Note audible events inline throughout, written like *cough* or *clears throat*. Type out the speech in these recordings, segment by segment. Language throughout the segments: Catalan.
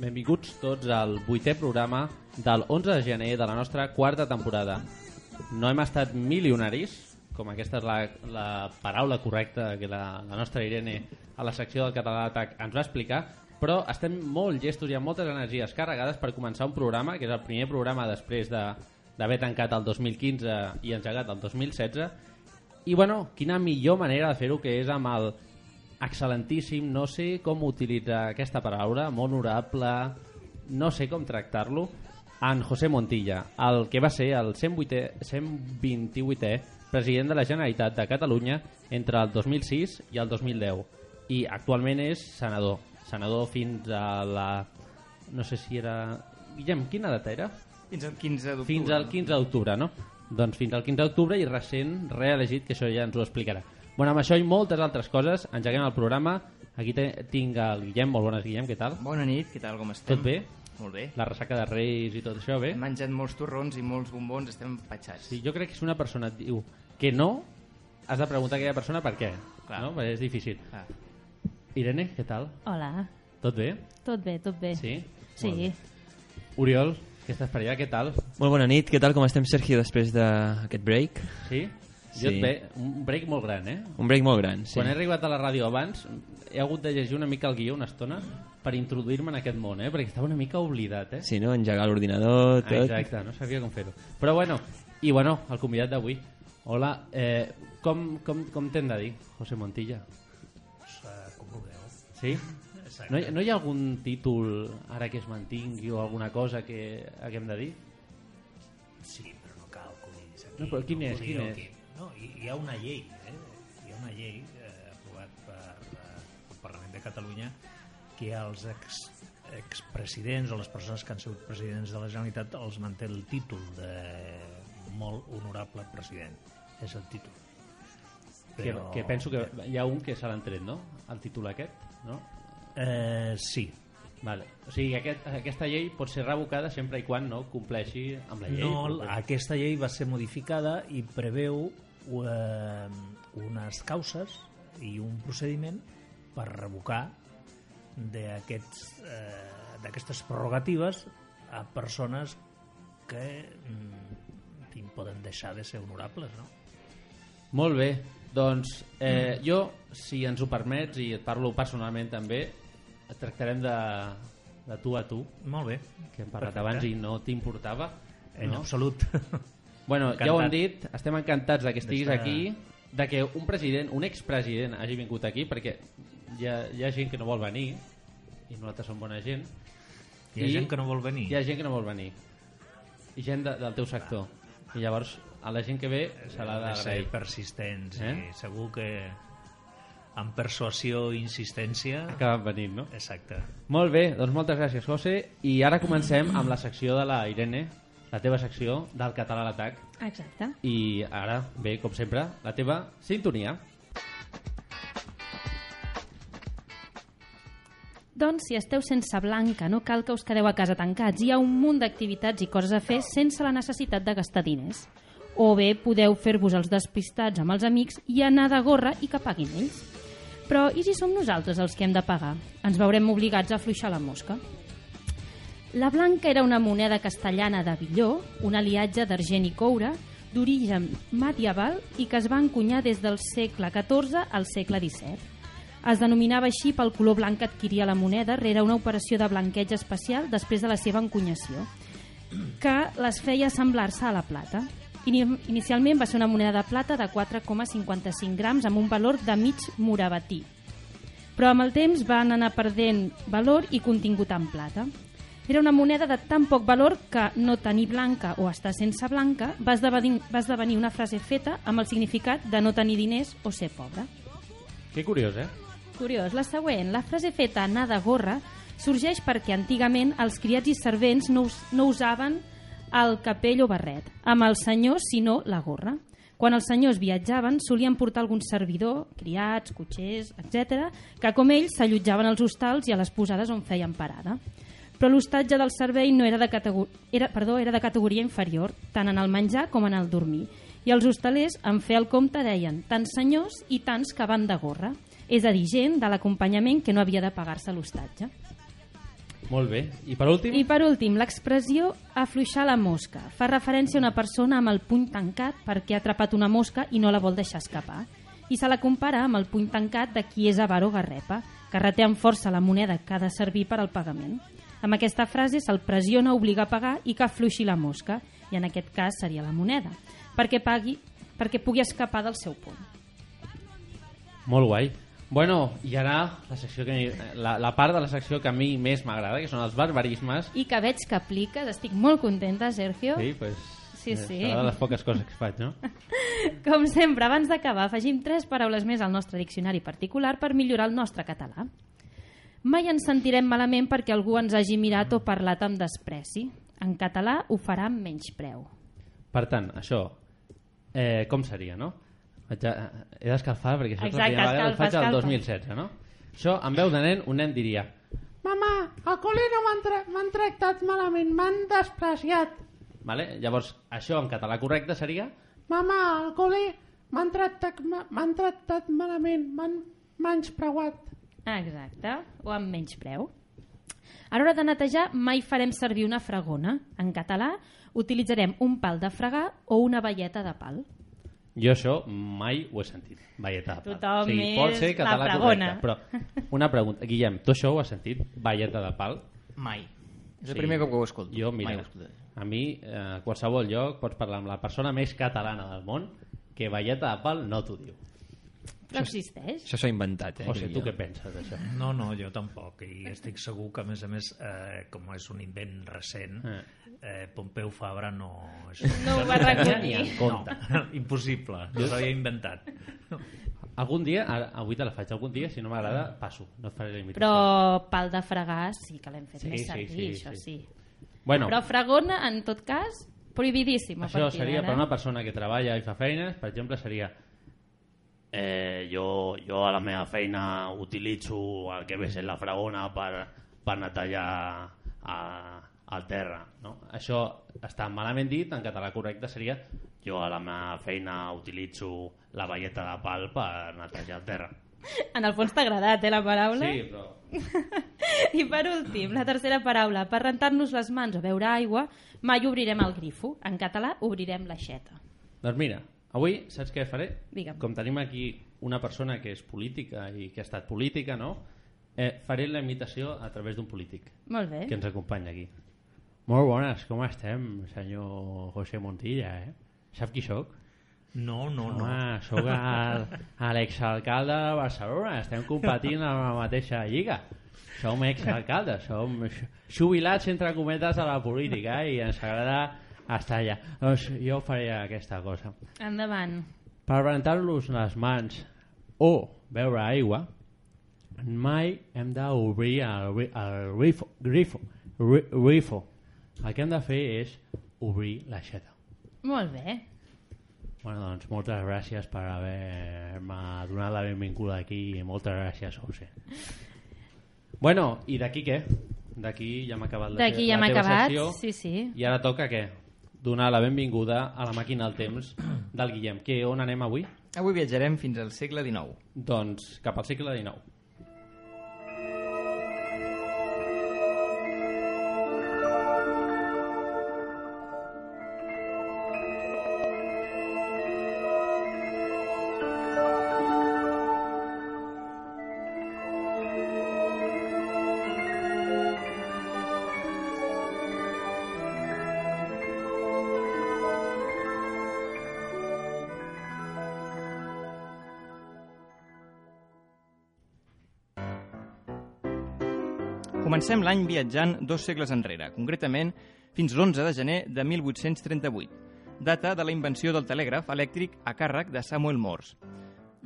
Benvinguts tots al vuitè programa del 11 de gener de la nostra quarta temporada. No hem estat milionaris, com aquesta és la, la paraula correcta que la, la nostra Irene a la secció del català d'atac ens va explicar, però estem molt llestos i amb moltes energies carregades per començar un programa, que és el primer programa després de d'haver tancat el 2015 i engegat el 2016, i bueno, quina millor manera de fer-ho que és amb el excel·lentíssim, no sé com utilitzar aquesta paraula, molt honorable, no sé com tractar-lo, en José Montilla, el que va ser el 108è, 128è president de la Generalitat de Catalunya entre el 2006 i el 2010 i actualment és senador senador fins a la no sé si era Guillem, quina data era? Fins al 15 d'octubre. Fins al 15 d'octubre, no? Doncs fins al 15 d'octubre i recent reelegit, que això ja ens ho explicarà. Bueno, amb això i moltes altres coses, engeguem el programa. Aquí te, tinc el Guillem, molt bones, Guillem, què tal? Bona nit, què tal, com estem? Tot bé? Molt bé. La ressaca de Reis i tot això, bé? Hem menjat molts torrons i molts bombons, estem empatxats. Sí, jo crec que si una persona et diu que no, has de preguntar a aquella persona per què. Clar. No? Perquè és difícil. Ah. Irene, què tal? Hola, Tot bé? tot bé, tot bé. Sí? Sí. Bé. Oriol, que estàs per allà, què tal? Molt bona nit, què tal, com estem, Sergio, després d'aquest break? Sí? Jo Sí. et ve, un break molt gran, eh? Un break molt gran, sí. Quan he arribat a la ràdio abans, he hagut de llegir una mica el guió una estona per introduir-me en aquest món, eh? Perquè estava una mica oblidat, eh? Sí, no? Engegar l'ordinador, tot. Ah, exacte, no sabia com fer-ho. Però bueno, i bueno, el convidat d'avui. Hola, eh, com, com, com t'hem de dir, José Montilla? Eh, com vulgueu. Sí? No hi, no hi ha algun títol ara que es mantingui o alguna cosa que haguem de dir? Sí, però no cal que ho diguis aquí. No, però quin ho és, quin aquí. Hi, ha una llei, eh? Hi ha una llei eh, aprovat per eh, el Parlament de Catalunya que als ex, expresidents o les persones que han sigut presidents de la Generalitat els manté el títol de molt honorable president. És el títol. Que, que penso que hi ha un que se l'han tret, no? El títol aquest, no? Eh, sí, Vale. O sigui, aquest, aquesta llei pot ser revocada sempre i quan no compleixi amb la llei. No, aquesta llei va ser modificada i preveu eh, unes causes i un procediment per revocar eh, d'aquestes prerrogatives a persones que mm, poden deixar de ser honorables, no? Molt bé, doncs eh, jo, si ens ho permets, i et parlo personalment també, et tractarem de, de tu a tu, Molt bé. que hem parlat Perfecte. abans i no t'importava. En no? absolut. *laughs* Bueno, ja ho hem Encantat. dit, estem encantats de que estiguis D'estar- aquí, de que un president, un expresident hagi vingut aquí, perquè hi ha, hi ha gent que no vol venir, i nosaltres som bona gent. Hi ha gent que no vol venir. Hi ha gent que no vol venir. I gent de, del teu sector. I llavors, a la gent que ve se l'ha de ser d'agrair. persistents Eh? i segur que amb persuasió i insistència Acaben venint, no? exacte Molt bé, doncs moltes gràcies, José. I ara comencem amb la secció de la Irene, la teva secció del català a l'atac. Exacte. I ara, bé, com sempre, la teva sintonia. Doncs si esteu sense blanca, no cal que us quedeu a casa tancats. Hi ha un munt d'activitats i coses a fer sense la necessitat de gastar diners. O bé podeu fer-vos els despistats amb els amics i anar de gorra i que paguin ells. Però i si som nosaltres els que hem de pagar? Ens veurem obligats a afluixar la mosca. La blanca era una moneda castellana de billó, un aliatge d'argent i coure, d'origen medieval i que es va encunyar des del segle XIV al segle XVII. Es denominava així pel color blanc que adquiria la moneda rere una operació de blanqueig especial després de la seva encunyació, que les feia semblar-se a la plata. Ini- Inicialment va ser una moneda de plata de 4,55 grams amb un valor de mig morabatí, però amb el temps van anar perdent valor i contingut en plata. Era una moneda de tan poc valor que no tenir blanca o estar sense blanca va esdevenir, va esdevenir una frase feta amb el significat de no tenir diners o ser pobre. Que curiós, eh? curiós. La següent, la frase feta anar de gorra sorgeix perquè antigament els criats i servents no, us, no usaven el capell o barret, amb els senyors, sinó la gorra. Quan els senyors viatjaven, solien portar algun servidor, criats, cotxers, etc., que com ells s'allotjaven als hostals i a les posades on feien parada. Però l'hostatge del servei no era de, categor... era, perdó, era de categoria inferior, tant en el menjar com en el dormir. I els hostalers, en fer el compte, deien tants senyors i tants que van de gorra. És a dir, gent de l'acompanyament que no havia de pagar-se l'hostatge. Molt bé. I per últim? I per últim, l'expressió afluixar la mosca. Fa referència a una persona amb el puny tancat perquè ha atrapat una mosca i no la vol deixar escapar. I se la compara amb el puny tancat de qui és avar o garrepa, que reté amb força la moneda que ha de servir per al pagament. Amb aquesta frase se'l pressiona a obligar a pagar i que afluixi la mosca, i en aquest cas seria la moneda, perquè pagui perquè pugui escapar del seu puny. Molt guai. Bueno, i ara la, secció que, mi- la, la part de la secció que a mi més m'agrada, que són els barbarismes. I que veig que apliques, estic molt contenta, Sergio. Sí, pues, Sí, sí. És de les poques coses que faig, no? *laughs* Com sempre, abans d'acabar, afegim tres paraules més al nostre diccionari particular per millorar el nostre català. Mai ens sentirem malament perquè algú ens hagi mirat o parlat amb despreci. En català ho farà amb menys preu. Per tant, això, eh, com seria, no? He d'escalfar perquè això és la Exacte, primera vegada que escalfa, ho faig escalfa. 2016, no? Això, en veu de nen, un nen diria Mamà, al col·le no m'han tra m'han tractat malament, m'han despreciat. vale? Llavors, això en català correcte seria Mamà, al col·le m'han tractat, tractat malament, m'han menyspreuat. Exacte, o amb menys preu. A l'hora de netejar mai farem servir una fregona. En català utilitzarem un pal de fregar o una velleta de pal. Jo això mai ho he sentit, velleta de pal. Tothom o sigui, pot ser la català fregona. correcte, però una pregunta. Guillem, tu això ho has sentit, velleta de pal? Mai. És el Sí. primer cop que ho escolto. Jo, Mai mira, ho a mi, eh, a qualsevol lloc, pots parlar amb la persona més catalana del món que velleta de pal no t'ho diu. Però existeix. Això s'ho ha inventat, eh? Crec tu què penses d'això? No, no, jo tampoc. I estic segur que, a més a més, eh, com és un invent recent, Eh. eh, Pompeu Fabra no... és- No ho va recollir. No, *laughs* impossible, no s'havia inventat. Algun dia, ara, avui te la faig, algun dia, si no m'agrada, passo, no et faré la imitació. Però pal de fregar sí que l'hem fet Sí, més sí, servir, sí, això sí. sí. Bueno, Però fregona, en tot cas, prohibidíssim. a això seria per una persona que treballa i fa feines, per exemple, seria eh, jo, jo a la meva feina utilitzo el que ve sent la fregona per, per netejar a, al terra. No? Això està malament dit, en català correcte seria jo a la meva feina utilitzo la velleta de pal per netejar el terra. En el fons t'ha agradat, eh, la paraula? Sí, però *laughs* I per últim, la tercera paraula. Per rentar-nos les mans o beure aigua, mai obrirem el grifo. En català, obrirem l'aixeta. Doncs mira, avui saps què faré? Digue'm. Com tenim aquí una persona que és política i que ha estat política, no? Eh, faré la imitació a través d'un polític Molt bé. que ens acompanya aquí. Molt bones, com estem, senyor José Montilla, eh? Sap qui sóc? No, no, no. Home, sóc *laughs* l'exalcalde de Barcelona, estem competint en la mateixa lliga. Som exalcaldes, som jubilats entre cometes de la política eh? i ens agrada estar allà. Doncs jo faré aquesta cosa. Endavant. Per rentar-los les mans o beure aigua, mai hem d'obrir el, el grifo, grifo, ri- grifo. El que hem de fer és obrir l'aixeta. Molt bé. Bueno, doncs moltes gràcies per haver-me donat la benvinguda aquí i moltes gràcies, José. Bueno, i d'aquí què? D'aquí ja hem acabat la, D'aquí ja la hem teva acabat. secció. Sí, sí. I ara toca què? Donar la benvinguda a la màquina del temps del Guillem. Que on anem avui? Avui viatjarem fins al segle XIX. Doncs cap al segle XIX. Comencem l'any viatjant dos segles enrere, concretament fins l'11 de gener de 1838, data de la invenció del telègraf elèctric a càrrec de Samuel Morse.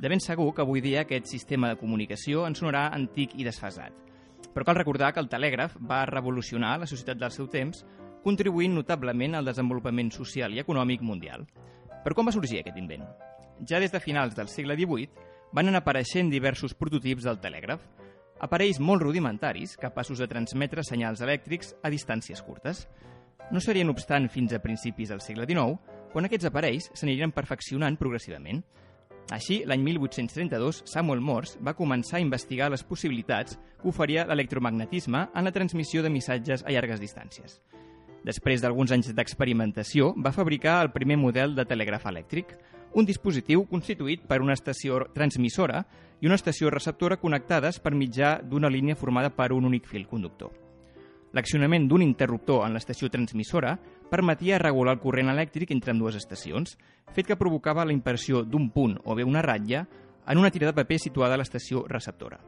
De ben segur que avui dia aquest sistema de comunicació ens sonarà antic i desfasat. Però cal recordar que el telègraf va revolucionar la societat del seu temps, contribuint notablement al desenvolupament social i econòmic mundial. Però com va sorgir aquest invent? Ja des de finals del segle XVIII van anar apareixent diversos prototips del telègraf, aparells molt rudimentaris capaços de transmetre senyals elèctrics a distàncies curtes. No serien, obstant, fins a principis del segle XIX, quan aquests aparells s'aniren perfeccionant progressivament. Així, l'any 1832, Samuel Morse va començar a investigar les possibilitats que oferia l'electromagnetisme en la transmissió de missatges a llargues distàncies. Després d'alguns anys d'experimentació, va fabricar el primer model de telègraf elèctric, un dispositiu constituït per una estació transmissora i una estació receptora connectades per mitjà d'una línia formada per un únic fil conductor. L'accionament d'un interruptor en l'estació transmissora permetia regular el corrent elèctric entre ambdues estacions, fet que provocava la impressió d'un punt o bé una ratlla en una tira de paper situada a l'estació receptora.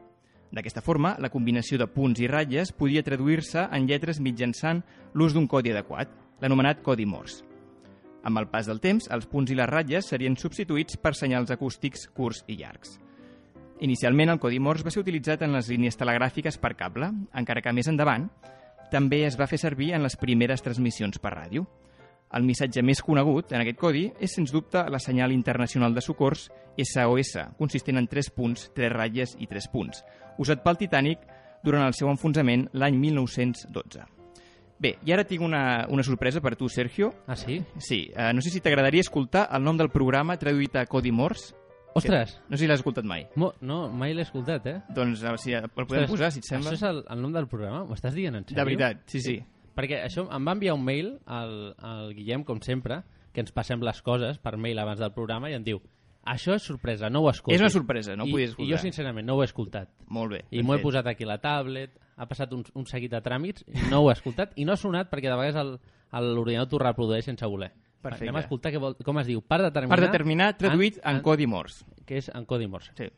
D'aquesta forma, la combinació de punts i ratlles podia traduir-se en lletres mitjançant l'ús d'un codi adequat, l'anomenat codi Morse. Amb el pas del temps, els punts i les ratlles serien substituïts per senyals acústics curts i llargs. Inicialment, el codi Morse va ser utilitzat en les línies telegràfiques per cable, encara que més endavant també es va fer servir en les primeres transmissions per ràdio. El missatge més conegut en aquest codi és, sens dubte, la senyal internacional de socors SOS, consistent en 3 punts, 3 ratlles i 3 punts, usat pel Titanic durant el seu enfonsament l'any 1912. Bé, i ara tinc una, una sorpresa per tu, Sergio. Ah, sí? Sí, eh, no sé si t'agradaria escoltar el nom del programa traduït a codi Morse. Ostres! No sé si l'has escoltat mai. Mo no, mai l'he escoltat, eh? Doncs veure si el podem Ostres, posar, si et sembla. Això és el, el nom del programa? M'ho estàs dient en sèrio? De veritat, sí, sí. Perquè això em va enviar un mail al, al Guillem, com sempre, que ens passem les coses per mail abans del programa i em diu això és sorpresa, no ho escoltis. És una sorpresa, no ho I, podies I escoltar. jo, sincerament, no ho he escoltat. Molt bé. I m'ho he posat aquí a la tablet, ha passat un, un seguit de tràmits, no ho he escoltat, i no ha sonat perquè de vegades l'ordinador t'ho reprodueix sense voler. Perfecte. Anem a escoltar què vol, com es diu. Per determinar... Per determinar, traduït en, en, codi Morse. Que és en codi Morse. Sí.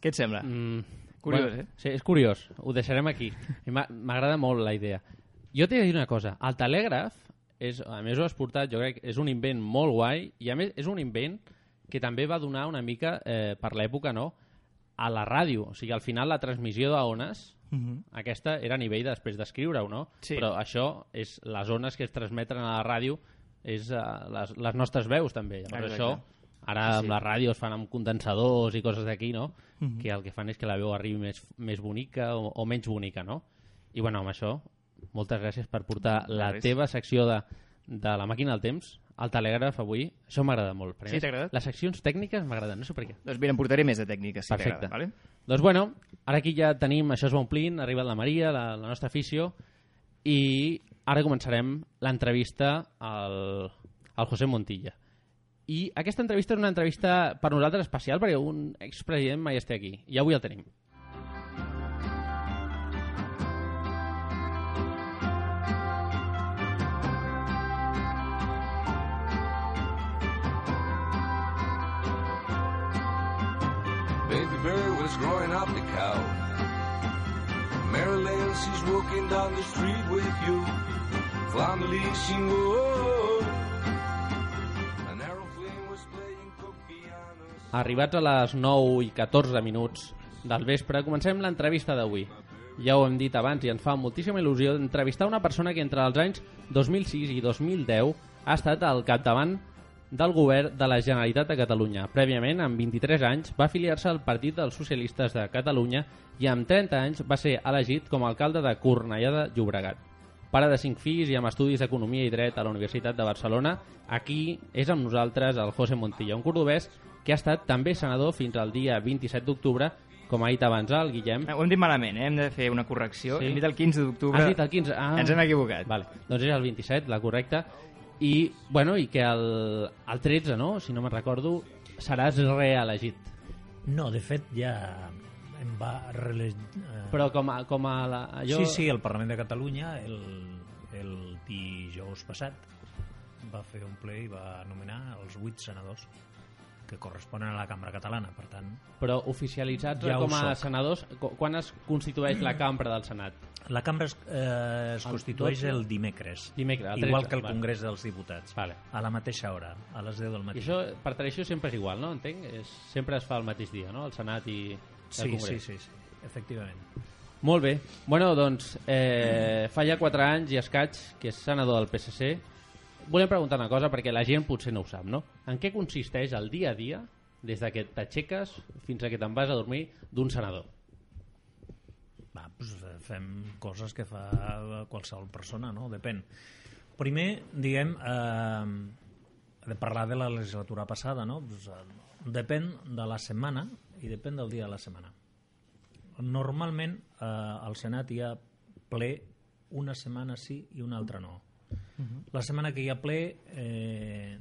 Què et sembla? Mm, Curiós, eh? Sí, és curiós. Ho deixarem aquí. M'agrada molt la idea. Jo t'he de dir una cosa. El telègraf, és, a més ho has portat, jo crec que és un invent molt guai i a més és un invent que també va donar una mica, eh, per l'època, no?, a la ràdio. O sigui, al final la transmissió d'ones, aquesta era a nivell de, després d'escriure-ho, no? Sí. Però això és les ones que es transmeten a la ràdio és uh, les, les nostres veus també. Llavors Exacte. això, ara amb la ràdio es fan amb condensadors i coses d'aquí, no? Que el que fan és que la veu arribi més, més bonica o, o menys bonica, no? I bueno, amb això, moltes gràcies per portar la res. teva secció de, de la màquina del temps al telègraf avui. Això m'agrada molt. perquè Sí, t'ha agradat? Les seccions tècniques m'agraden, no sé per què. Doncs mira, em portaré més de tècniques, si Perfecte. t'agrada. Vale? Doncs bueno, ara aquí ja tenim, això es va omplint, ha arribat la Maria, la, la nostra afició, i ara començarem l'entrevista al, al José Montilla. I aquesta entrevista és una entrevista per nosaltres especial perquè un expresident mai esté aquí, i avui el tenim. Baby bird was growing up the cow. Marilyn, she's walking down the street with you. Family single. An Arribats a les 9 i 14 minuts del vespre, comencem l'entrevista d'avui. Ja ho hem dit abans i ens fa moltíssima il·lusió entrevistar una persona que entre els anys 2006 i 2010 ha estat al capdavant del govern de la Generalitat de Catalunya. Prèviament, amb 23 anys, va afiliar-se al Partit dels Socialistes de Catalunya i amb 30 anys va ser elegit com a alcalde de Cornellà de Llobregat. Pare de cinc fills i amb estudis d'Economia i Dret a la Universitat de Barcelona, aquí és amb nosaltres el José Montilla, un cordobès que ha estat també senador fins al dia 27 d'octubre, com ha dit abans el Guillem. Ho hem dit malament, eh? hem de fer una correcció. Sí. Hem dit el 15 d'octubre. Has dit el 15? Ah. Ens hem equivocat. Vale, doncs és el 27, la correcta. I, bueno, i que el, el 13, no? si no me'n recordo, seràs reelegit. No, de fet, ja em va reelegir... Eh, Però com a, com a la, allò... Sí, sí, el Parlament de Catalunya el, el dijous passat va fer un ple i va anomenar els vuit senadors que corresponen a la cambra catalana. Per tant, Però oficialitzats Ja com a soc. senadors, qu- quan es constitueix la cambra del Senat? la cambra es, eh, es El constitueix 12? el dimecres, Dimecres, el igual 13, que el vale. Congrés dels Diputats, Vale. a la mateixa hora, a les 10 del I matí. això, per tradició, sempre és igual, no? Entenc? És, sempre es fa el mateix dia, no? El Senat i el sí, sí, Congrés. sí, sí, efectivament. Molt bé. Bueno, doncs, eh, fa ja 4 anys i escaig que és senador del PSC. Volem preguntar una cosa perquè la gent potser no ho sap, no? En què consisteix el dia a dia, des de que t'aixeques fins a que te'n vas a dormir, d'un senador? Va, doncs eh, fem coses que fa qualsevol persona, no? Depèn. Primer, diguem, eh, de parlar de la legislatura passada, no? Pues, eh, depèn de la setmana i depèn del dia de la setmana. Normalment eh, al Senat hi ha ple una setmana sí i una altra no. La setmana que hi ha ple eh,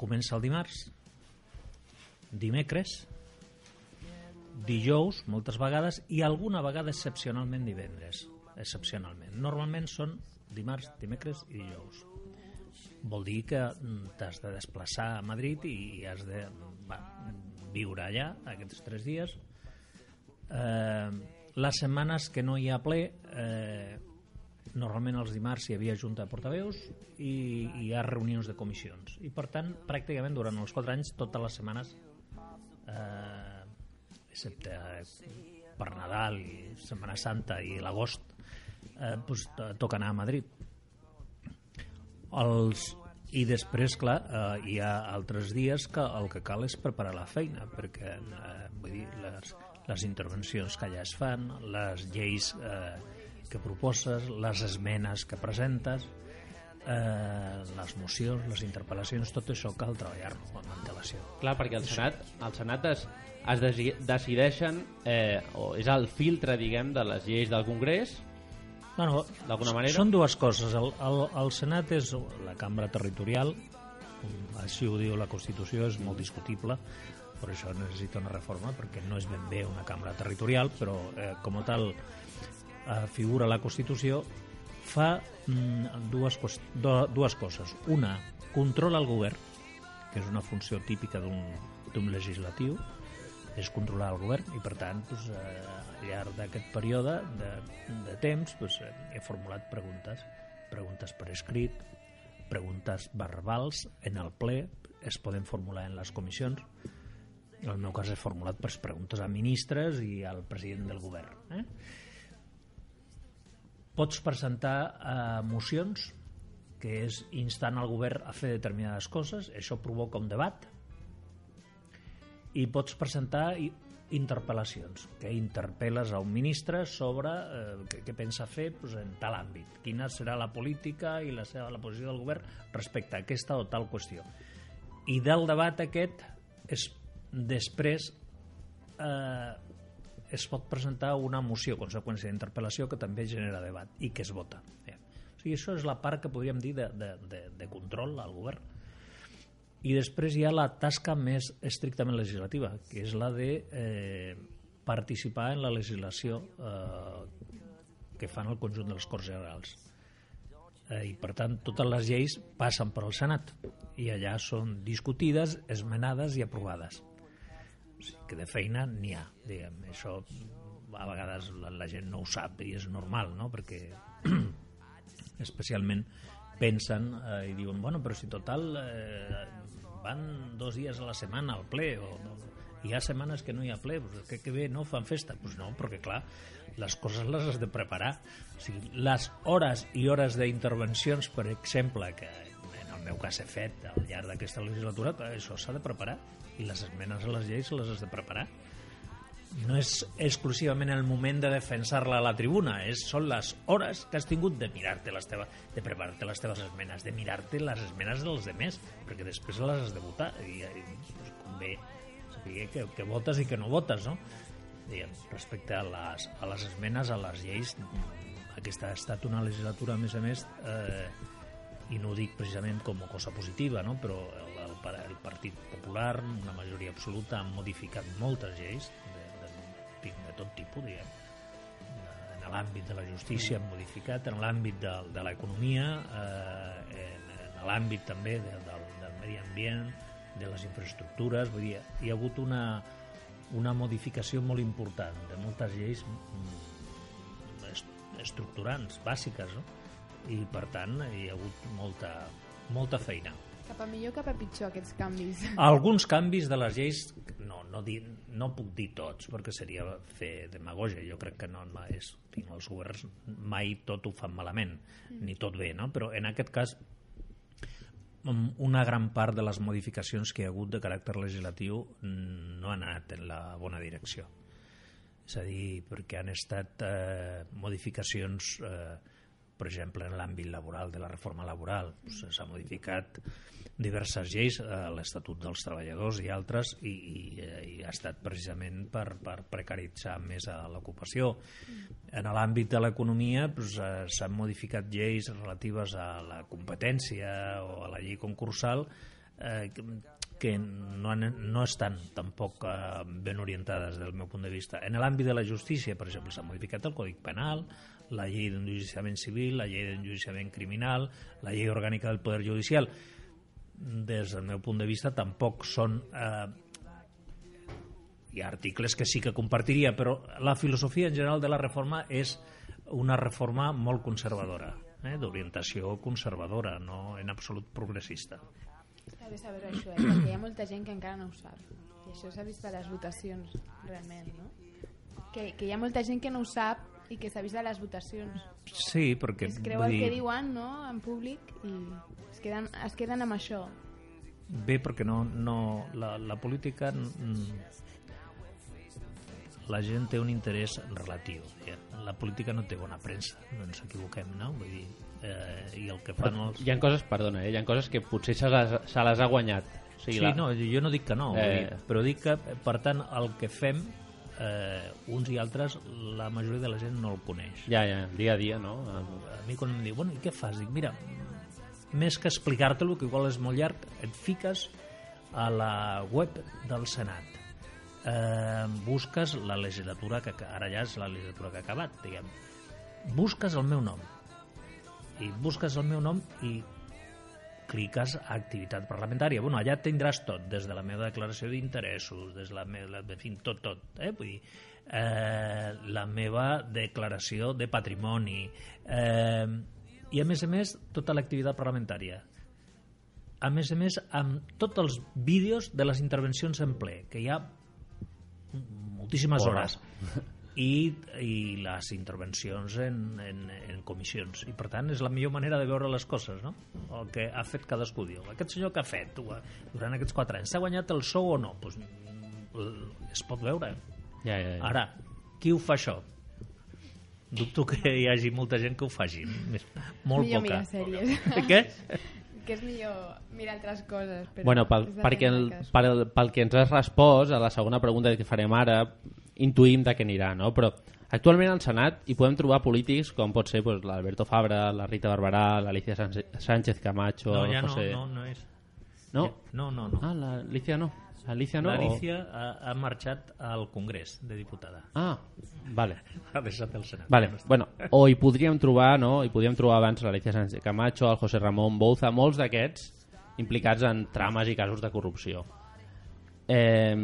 comença el dimarts, dimecres, dijous, moltes vegades, i alguna vegada excepcionalment divendres. Excepcionalment. Normalment són dimarts, dimecres i dijous. Vol dir que mm, t'has de desplaçar a Madrid i has de va, viure allà aquests tres dies. Eh, les setmanes que no hi ha ple, eh, normalment els dimarts hi havia junta de portaveus i, i hi ha reunions de comissions. I per tant, pràcticament durant els quatre anys, totes les setmanes eh, excepte eh, per Nadal i Setmana Santa i l'agost eh, to- toca anar a Madrid els, i després, clar, eh, hi ha altres dies que el que cal és preparar la feina perquè eh, vull dir, les, les intervencions que allà es fan les lleis eh, que proposes les esmenes que presentes eh, les mocions, les interpel·lacions tot això cal treballar-lo amb antelació Clar, perquè el Senat, el Senat es, es desi- decideixen, eh, o és el filtre, diguem, de les lleis del Congrés, Bueno, D'alguna manera? Són dues coses. El, el, el Senat és la cambra territorial, així ho diu la Constitució, és molt discutible, per això necessita una reforma, perquè no és ben bé una cambra territorial, però eh, com a tal eh, figura la Constitució, fa mm, dues, dues coses. Una, controla el govern, que és una funció típica d'un legislatiu, és controlar el govern i per tant doncs, eh, al llarg d'aquest període de, de temps doncs, eh, he formulat preguntes preguntes per escrit preguntes verbals en el ple es poden formular en les comissions en el meu cas he formulat pues, preguntes a ministres i al president del govern eh? Pots presentar eh, mocions que és instant al govern a fer determinades coses això provoca un debat i pots presentar interpel·lacions, que interpel·les a un ministre sobre eh, què, què pensa fer pues, en tal àmbit, quina serà la política i la, seva, la posició del govern respecte a aquesta o tal qüestió. I del debat aquest es, després eh, es pot presentar una moció conseqüència d'interpel·lació que també genera debat i que es vota. Eh. O sigui, això és la part que podríem dir de, de, de, de control al govern i després hi ha la tasca més estrictament legislativa, que és la de eh, participar en la legislació eh, que fan el conjunt dels Corts Generals. Eh, I, per tant, totes les lleis passen per al Senat i allà són discutides, esmenades i aprovades. Sigui que de feina n'hi ha, diguem. Això a vegades la, la gent no ho sap i és normal, no?, perquè *clears throat* especialment pensen eh, i diuen, bueno, però si total eh, van dos dies a la setmana al ple o no, hi ha setmanes que no hi ha ple pues, que, que bé, no fan festa pues no, perquè clar, les coses les has de preparar o sigui, les hores i hores d'intervencions per exemple que el meu cas fet al llarg d'aquesta legislatura clar, això s'ha de preparar. I les esmenes a les lleis les has de preparar. No és exclusivament el moment de defensar-la a la tribuna, és, són les hores que has tingut de mirar-te les teves, de preparar-te les teves esmenes, de mirar-te les esmenes dels demés, perquè després les has de votar. I, i doncs, convé saber que, que votes i que no votes, no? Diguem, respecte a les, a les esmenes, a les lleis, aquesta ha estat una legislatura, a més a més, eh, i no ho dic precisament com a cosa positiva, no? però el, el, el Partit Popular, una majoria absoluta, han modificat moltes lleis de, de, de tot tipus, diguem. En l'àmbit de la justícia han modificat, en l'àmbit de, de l'economia, eh, en, en l'àmbit també de, del, del medi ambient, de les infraestructures, vull dir, hi ha hagut una, una modificació molt important de moltes lleis mm, est- estructurants, bàsiques, no? I per tant hi ha hagut molta, molta feina. Cap a millor, cap a pitjor, aquests canvis. *laughs* Alguns canvis de les lleis, no, no, di, no puc dir tots, perquè seria fer demagogia. Jo crec que no, és, tinc els governs mai tot ho fan malament, ni tot bé, no? Però en aquest cas, mm, una gran part de les modificacions que hi ha hagut de caràcter legislatiu mm, no han anat en la bona direcció. És a dir, perquè han estat eh, modificacions, eh, per exemple, en l'àmbit laboral, de la reforma laboral. S'ha modificat diverses lleis, eh, l'Estatut dels Treballadors i altres, i, i, eh, i ha estat precisament per, per precaritzar més a l'ocupació. En l'àmbit de l'economia eh, s'han modificat lleis relatives a la competència o a la llei concursal eh, que no, han, no estan tampoc eh, ben orientades del meu punt de vista. En l'àmbit de la justícia, per exemple, s'ha modificat el Codi Penal, la llei d'enjudiciament civil, la llei d'enjudiciament criminal, la llei orgànica del Poder Judicial. Des del meu punt de vista tampoc són... Eh, hi ha articles que sí que compartiria, però la filosofia en general de la reforma és una reforma molt conservadora, eh, d'orientació conservadora, no en absolut progressista. S'ha de saber això, eh? perquè hi ha molta gent que encara no ho sap. I això s'ha vist a les votacions, realment, no? Que, que hi ha molta gent que no ho sap i que s'ha vist a les votacions. Sí, perquè... Es creu vull el dir, que diuen, no?, en públic i es queden, es queden amb això. Bé, perquè no, no, la, la política mm, la gent té un interès relatiu. Ja. La política no té bona premsa, no ens equivoquem, no? Vull dir, eh, i el que fan els... Hi ha coses, perdona, eh? hi ha coses que potser se les, se les ha guanyat. O sigui, Sí, la- no, jo no dic que no, eh... Eh. dir, però dic que, per tant, el que fem eh, uns i altres, la majoria de la gent no el coneix. Ja, ja, dia a dia, no? A mi quan em diu, bueno, i què fas? Dic, mira, més que explicar-te-lo, que igual és molt llarg, et fiques a la web del Senat. Eh, busques la legislatura que ara ja és la legislatura que ha acabat, diguem. Busques el meu nom. I busques el meu nom i cliques a activitat parlamentària. Bueno, allà tindràs tot, des de la meva declaració d'interessos, des de la meva, en fi, tot, tot. Eh? Vull dir, eh, la meva declaració de patrimoni, eh, i a més a més tota l'activitat parlamentària. A més a més, amb tots els vídeos de les intervencions en ple, que hi ha moltíssimes Porra. hores *laughs* i, i les intervencions en, en, en comissions i per tant és la millor manera de veure les coses no? el que ha fet cadascú diu aquest senyor que ha fet durant aquests 4 anys s'ha guanyat el sou o no pues, mm, es pot veure Ja, ja, ja. ara, qui ho fa això? dubto que hi hagi molta gent que ho faci més, molt millor poca mirar sèries. què? *laughs* que és millor mirar altres coses. Però Bueno, pel, perquè el, pel, pel que ens has respost a la segona pregunta que farem ara, intuïm de què anirà, no? Però actualment al Senat hi podem trobar polítics com pot ser pues, l'Alberto Fabra, la Rita Barberà, l'Alicia Sánchez- Sánchez Camacho, no, ja no, José... no, no és no? no, no, no. Ah, l'Alicia no. Alicia no? L'Alicia ha, ha marxat al Congrés de diputada O... Ah, vale. ha deixat el Senat Vale, bueno, o hi podríem trobar, no? Hi podríem trobar abans l'Alicia Sánchez Camacho, el José Ramon Bouza, molts d'aquests implicats en trames i casos de corrupció. Eh,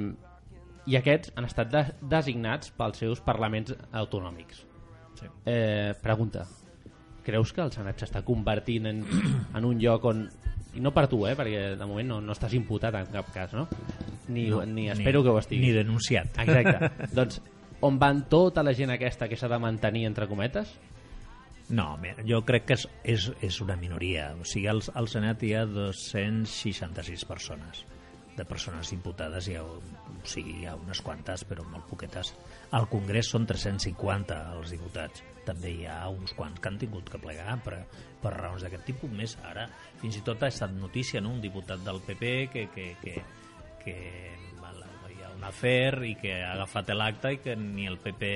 I aquests han estat de designats pels seus parlaments autonòmics. Sí. Eh, pregunta, creus que el Senat s'està convertint en, en un lloc on i no per tu, eh, perquè de moment no, no estàs imputat en cap cas, no? Ni, no, ni espero ni, que ho estigui. Ni denunciat. Exacte. *laughs* doncs, on van tota la gent aquesta que s'ha de mantenir, entre cometes? No, jo crec que és, és, és una minoria. O sigui, al, al Senat hi ha 266 persones. De persones imputades hi ha, o sigui, hi ha unes quantes, però molt poquetes. Al Congrés són 350 els diputats. També hi ha uns quants que han tingut que plegar per, per raons d'aquest tipus. Més ara, fins i tot ha estat notícia, no?, un diputat del PP que, que, que, que hi ha un afer i que ha agafat l'acte i que ni el PP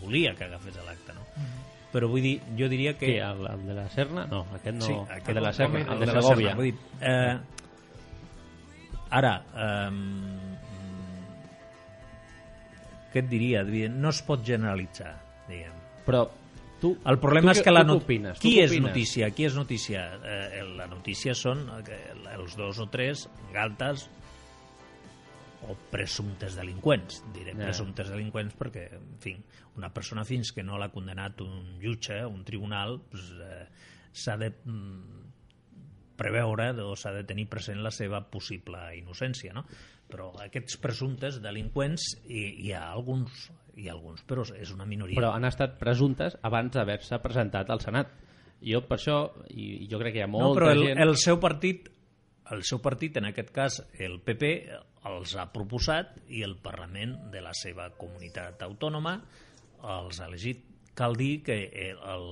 volia que agafés l'acte, no? Però vull dir, jo diria que... Que el, el de la Serna? No, aquest no. Sí, el de la Serna, el, de, la Segovia. Serna, vull dir, eh, ara, eh, què et diria? No es pot generalitzar, diguem. Però Tu- el problema tu és que la not... opines? Qui és opines? notícia? Qui és notícia? Eh, la notícia són eh, els dos o tres galtes o presumptes delinqüents. Diré Ja. presumptes delinqüents perquè, en fi, una persona fins que no l'ha condenat un jutge, un tribunal, pues, eh, s'ha de mm, preveure o s'ha de tenir present la seva possible innocència, no? Però aquests presumptes delinqüents hi, hi ha alguns, hi ha alguns, però és una minoria. Però han estat presumptes abans d'haver-se presentat al Senat. Jo per això, i, jo crec que hi ha molta no, però el, gent... el seu partit el seu partit, en aquest cas el PP, els ha proposat i el Parlament de la seva comunitat autònoma els ha elegit. Cal dir que el,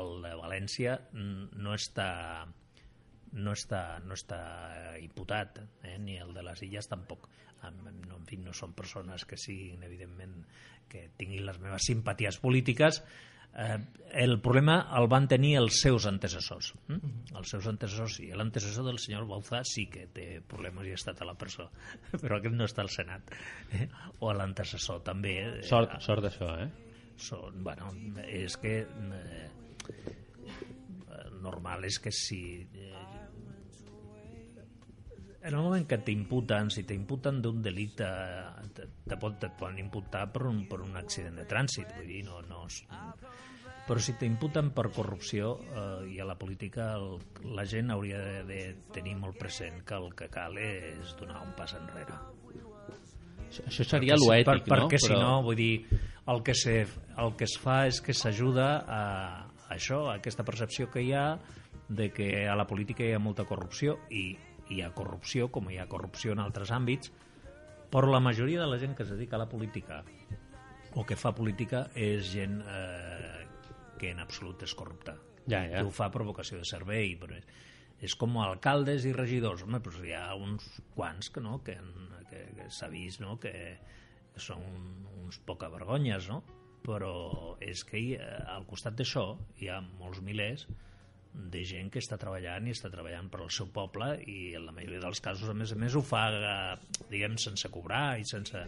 el de València no està no està, no està imputat, eh? ni el de les illes tampoc. En, no, en fi, no són persones que siguin, evidentment, que tinguin les meves simpaties polítiques. Eh, el problema el van tenir els seus antecessors. Hm? Els seus antecessors, i l'antecessor del senyor Bauzá sí que té problemes i ha estat a la presó, *laughs* però aquest no està al Senat. Eh? O l'antecessor també. Eh? Sort, sort d'això, eh? Són, bueno, és que eh, normal és que si eh, en el moment que t'imputen, si t'imputen d'un delicte, te, te, pot, te poden imputar per un, per un accident de trànsit, vull dir, no, no és... Però si t'imputen per corrupció eh, i a la política el, la gent hauria de, de tenir molt present que el que cal és donar un pas enrere. Això, això seria Perquè l'oètic, per, no? Perquè si no, vull dir, el que, se, el que es fa és que s'ajuda a això, aquesta percepció que hi ha de que a la política hi ha molta corrupció i hi ha corrupció, com hi ha corrupció en altres àmbits, però la majoria de la gent que es dedica a la política o que fa política és gent eh, que en absolut és corrupta. Ja, ja. Que ho fa per vocació de servei, però és, és com alcaldes i regidors. Home, doncs hi ha uns quants que, no, que, que, que s'ha vist no, que són uns poca vergonyes, no? Però és que hi, al costat d'això hi ha molts milers de gent que està treballant i està treballant per al seu poble i en la majoria dels casos, a més a més, ho fa eh, diguem, sense cobrar i sense...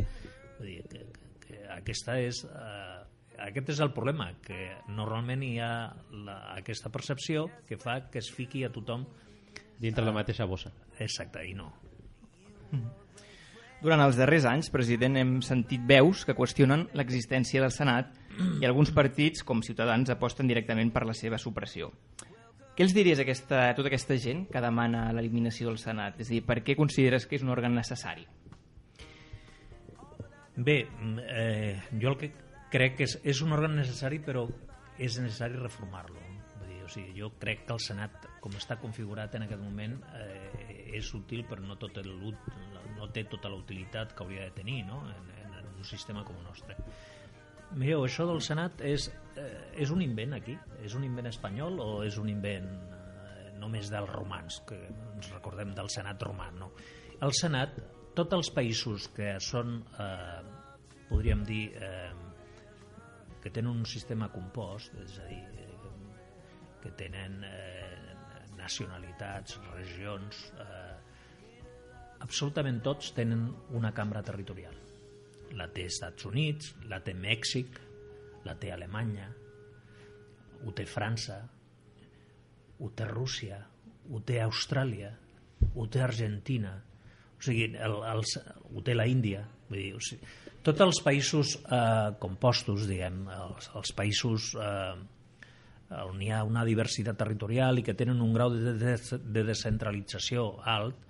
Vull dir, que, que, que aquesta és... Eh, aquest és el problema, que normalment hi ha la, aquesta percepció que fa que es fiqui a tothom Dintre la mateixa bossa. exacte, i no. Durant els darrers anys, president, hem sentit veus que qüestionen l'existència del Senat i alguns partits, com Ciutadans, aposten directament per la seva supressió. Què els diries a, aquesta, a tota aquesta gent que demana l'eliminació del Senat? És a dir, per què consideres que és un òrgan necessari? Bé, mm, eh, jo el que crec que és, és un òrgan necessari, però és necessari reformar-lo. O sigui, jo crec que el Senat, com està configurat en aquest moment, eh, és útil, però no, tot el, no té tota la utilitat que hauria de tenir no? en, en un sistema com el nostre. Mireu, això del Senat és, eh, és un invent aquí? És un invent espanyol o és un invent eh, només dels romans, que ens recordem del Senat romà? No. El Senat, tots els països que són, eh, podríem dir, eh, que tenen un sistema compost, és a dir, eh, que tenen eh, nacionalitats, regions, eh, absolutament tots tenen una cambra territorial. La té Estats Units, la té Mèxic, la té Alemanya, ho té França, ho té Rússia, ho té Austràlia, ho té Argentina, o sigui, el, el, ho té la Índia, vull dir, o sigui, tots els països eh, compostos, diguem, els, els països eh, on hi ha una diversitat territorial i que tenen un grau de, de, de descentralització alt,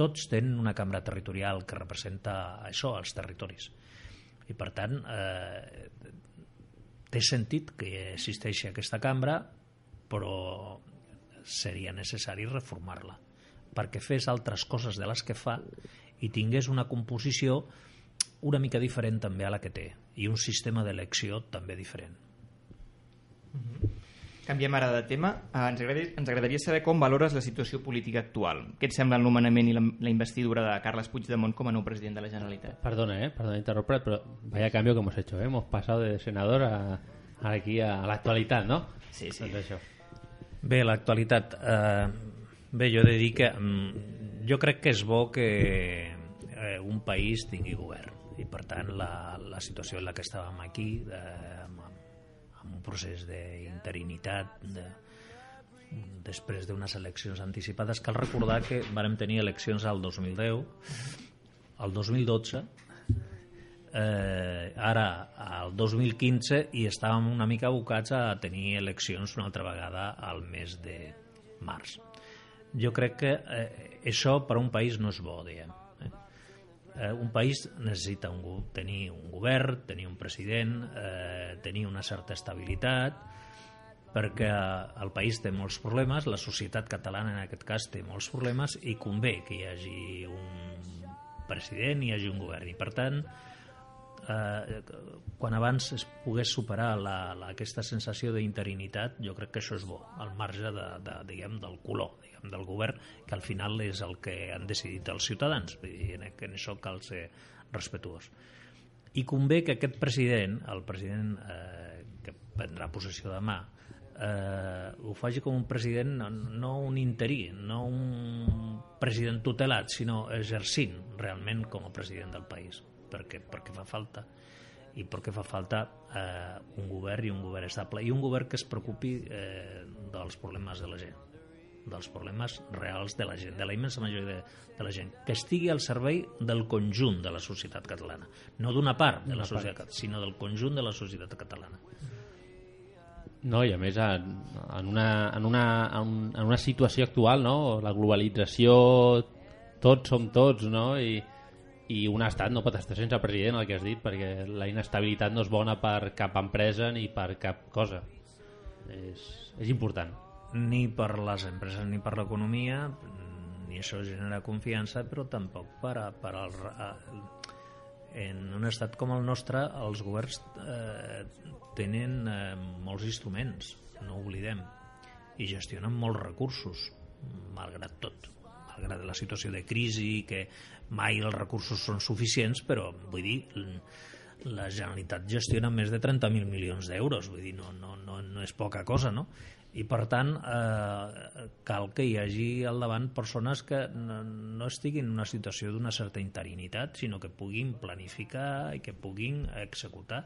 tots tenen una cambra territorial que representa això, els territoris. I per tant, eh, té sentit que existeixi aquesta cambra, però seria necessari reformar-la perquè fes altres coses de les que fa i tingués una composició una mica diferent també a la que té i un sistema d'elecció també diferent. Canviem ara de tema. Eh, ens, agradaria, ens agradaria saber com valores la situació política actual. Què et sembla el nomenament i la, la investidura de Carles Puigdemont com a nou president de la Generalitat? Perdona, ¿eh? Perdona interrumpir, pero vaya cambio que hemos hecho, ¿eh? Hemos pasado de senador a, a aquí a, a la actualidad, ¿no? Sí, sí. Doncs això. Bé, l'actualitat... Eh, bé, jo he de dir que mm, jo crec que és bo que eh, un país tingui govern i per tant la, la situació en la que estàvem aquí eh, amb un procés d'interinitat de, després d'unes eleccions anticipades. Cal recordar que vàrem tenir eleccions al 2010, al 2012, eh, ara al 2015 i estàvem una mica abocats a tenir eleccions una altra vegada al mes de març. Jo crec que eh, això per a un país no és bo, diguem. Eh? Un país necessita un, tenir un govern, tenir un president, eh, tenir una certa estabilitat, perquè el país té molts problemes, la societat catalana en aquest cas té molts problemes i convé que hi hagi un president i hi hagi un govern. I per tant, eh, quan abans es pogués superar la, la, aquesta sensació d'interinitat, jo crec que això és bo, al marge de, de, diguem, del color del govern, que al final és el que han decidit els ciutadans. Dir, en, en això cal ser respetuós. I convé que aquest president, el president eh, que prendrà possessió demà, eh, ho faci com un president, no, no un interí, no un president tutelat, sinó exercint realment com a president del país, perquè, perquè fa falta. I perquè fa falta eh, un govern i un govern estable? I un govern que es preocupi eh, dels problemes de la gent dels problemes reals de la gent, de la immensa majoria de, de la gent, que estigui al servei del conjunt de la societat catalana, no d'una part de la societat, sinó del conjunt de la societat catalana. No, i a més en, en, una, en, una, en, en una situació actual, no? la globalització, tots som tots, no? I, i un estat no pot estar sense president, el que has dit, perquè la inestabilitat no és bona per cap empresa ni per cap cosa. És, és important. Ni per les empreses ni per l'economia, ni això genera confiança, però tampoc per, a, per al, a, en un estat com el nostre els governs eh, tenen eh, molts instruments, no ho oblidem, i gestionen molts recursos, malgrat tot. Malgrat la situació de crisi, que mai els recursos són suficients, però vull dir, la Generalitat gestiona més de 30.000 milions d'euros, vull dir, no, no, no, no és poca cosa, no? I per tant, eh, cal que hi hagi al davant persones que no, no estiguin en una situació d'una certa interinitat, sinó que puguin planificar i que puguin executar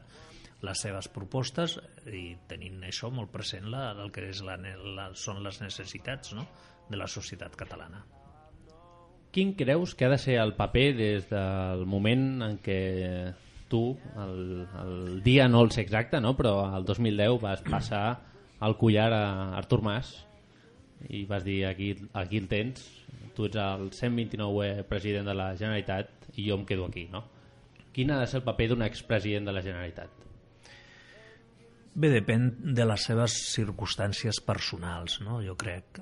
les seves propostes i tenint això molt present la, el que és la, la, són les necessitats no? de la societat catalana. Quin creus que ha de ser el paper des del moment en què tu, el, el dia no el sé exacte, no? però el 2010 vas passar el collar a Artur Mas i vas dir aquí, aquí el tens, tu ets el 129è president de la Generalitat i jo em quedo aquí, no? Quin ha de ser el paper d'un expresident de la Generalitat? Bé, depèn de les seves circumstàncies personals, no? jo crec,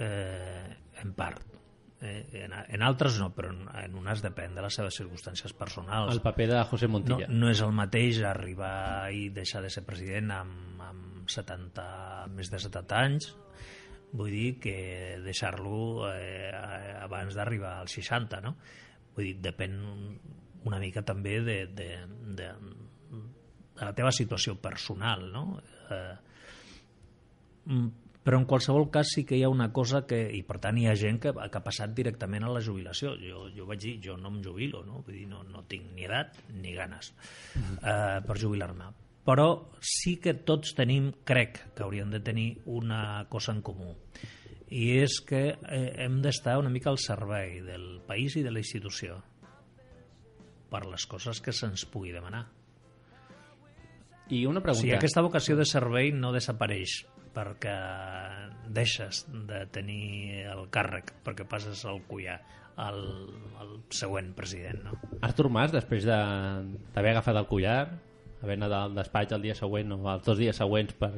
eh, en part. Eh, en, en altres no, però en, en unes depèn de les seves circumstàncies personals. El paper de José No, Montilla. no és el mateix arribar i deixar de ser president amb, amb 70, més de 70 anys, vull dir que deixar-lo eh, abans d'arribar als 60, no? Vull dir, depèn una mica també de, de, de, de la teva situació personal, no? Eh, però en qualsevol cas sí que hi ha una cosa que, i per tant hi ha gent que, que ha passat directament a la jubilació. Jo, jo vaig dir, jo no em jubilo no? Vull dir, no, no tinc ni edat ni ganes eh, per jubilar-me. Però sí que tots tenim, crec que hauríem de tenir una cosa en comú i és que eh, hem d'estar una mica al servei del país i de la institució per les coses que se'ns pugui demanar. I una o pregunta. sigui, aquesta vocació de servei no desapareix perquè deixes de tenir el càrrec, perquè passes al collar al, al següent president. No? Artur Mas, després de- d'haver agafat el collar, haver anat al despatx el dia següent o els dos dies següents per,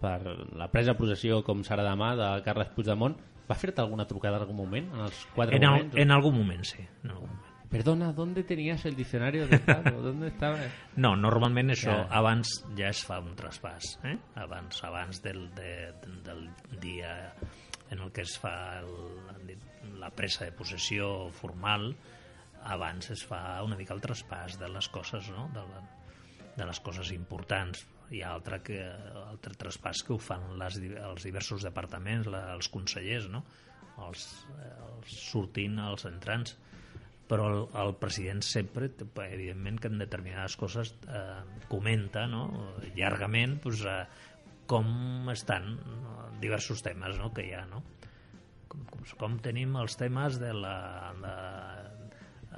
per la presa de possessió, com serà demà, de Carles Puigdemont, va fer-te alguna trucada en algun moment? En els quatre En, al, moments? en algun moment, sí. En algun moment. Perdona, ¿dónde tenías el diccionario de Estado? ¿Dónde estaba? No, normalment això Ja. abans ja es fa un traspàs, eh? abans, abans del, de, del dia en el que es fa el, la presa de possessió formal, abans es fa una mica el traspàs de les coses, no? de, la, de les coses importants. Hi ha altre, que, altre traspàs que ho fan les, els diversos departaments, la, els consellers, no? els, els sortint, els entrants però el, el president sempre, evidentment, que en determinades coses eh, comenta no? llargament pues, eh, com estan no? diversos temes no? que hi ha. No? Com, com, com tenim els temes de, la, de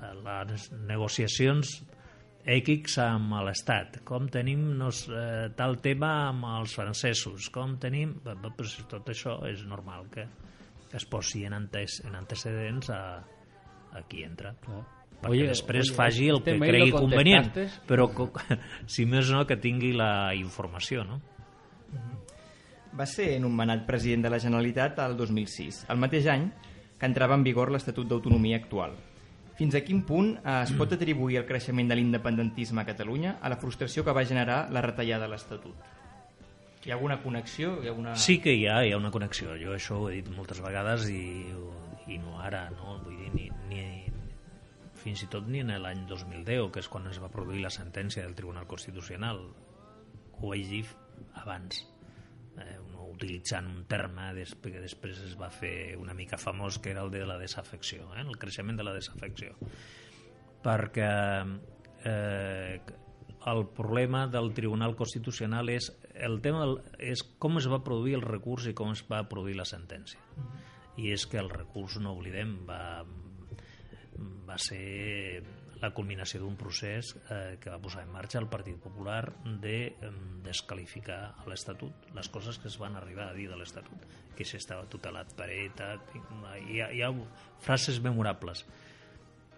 eh, les negociacions èquics amb l'Estat, com tenim nos, eh, tal tema amb els francesos, com tenim... Pues, tot això és normal que es posi en, antes, en antecedents a, a qui entra. Perquè Oye, després oye, faci el que cregui lo convenient, però co- *laughs* si més no que tingui la informació, no? Va ser nomenat president de la Generalitat el 2006, el mateix any que entrava en vigor l'Estatut d'Autonomia actual. Fins a quin punt es pot atribuir el creixement de l'independentisme a Catalunya a la frustració que va generar la retallada de l'Estatut? Hi ha alguna connexió? Hi ha una... Sí que hi ha, hi ha una connexió. Jo això ho he dit moltes vegades i, i no ara, no? Vull dir, ni, ni, fins i tot ni en l'any 2010, que és quan es va produir la sentència del Tribunal Constitucional. Ho vaig dir abans, eh, no utilitzant un terme que després es va fer una mica famós, que era el de la desafecció, eh? el creixement de la desafecció. Perquè eh, el problema del Tribunal Constitucional és el tema és com es va produir el recurs i com es va produir la sentència. I és que el recurs, no oblidem, va, va ser la culminació d'un procés eh, que va posar en marxa el Partit Popular de eh, descalificar l'Estatut les coses que es van arribar a dir de l'Estatut que si estava tutelat per ETA hi ha, hi ha frases memorables.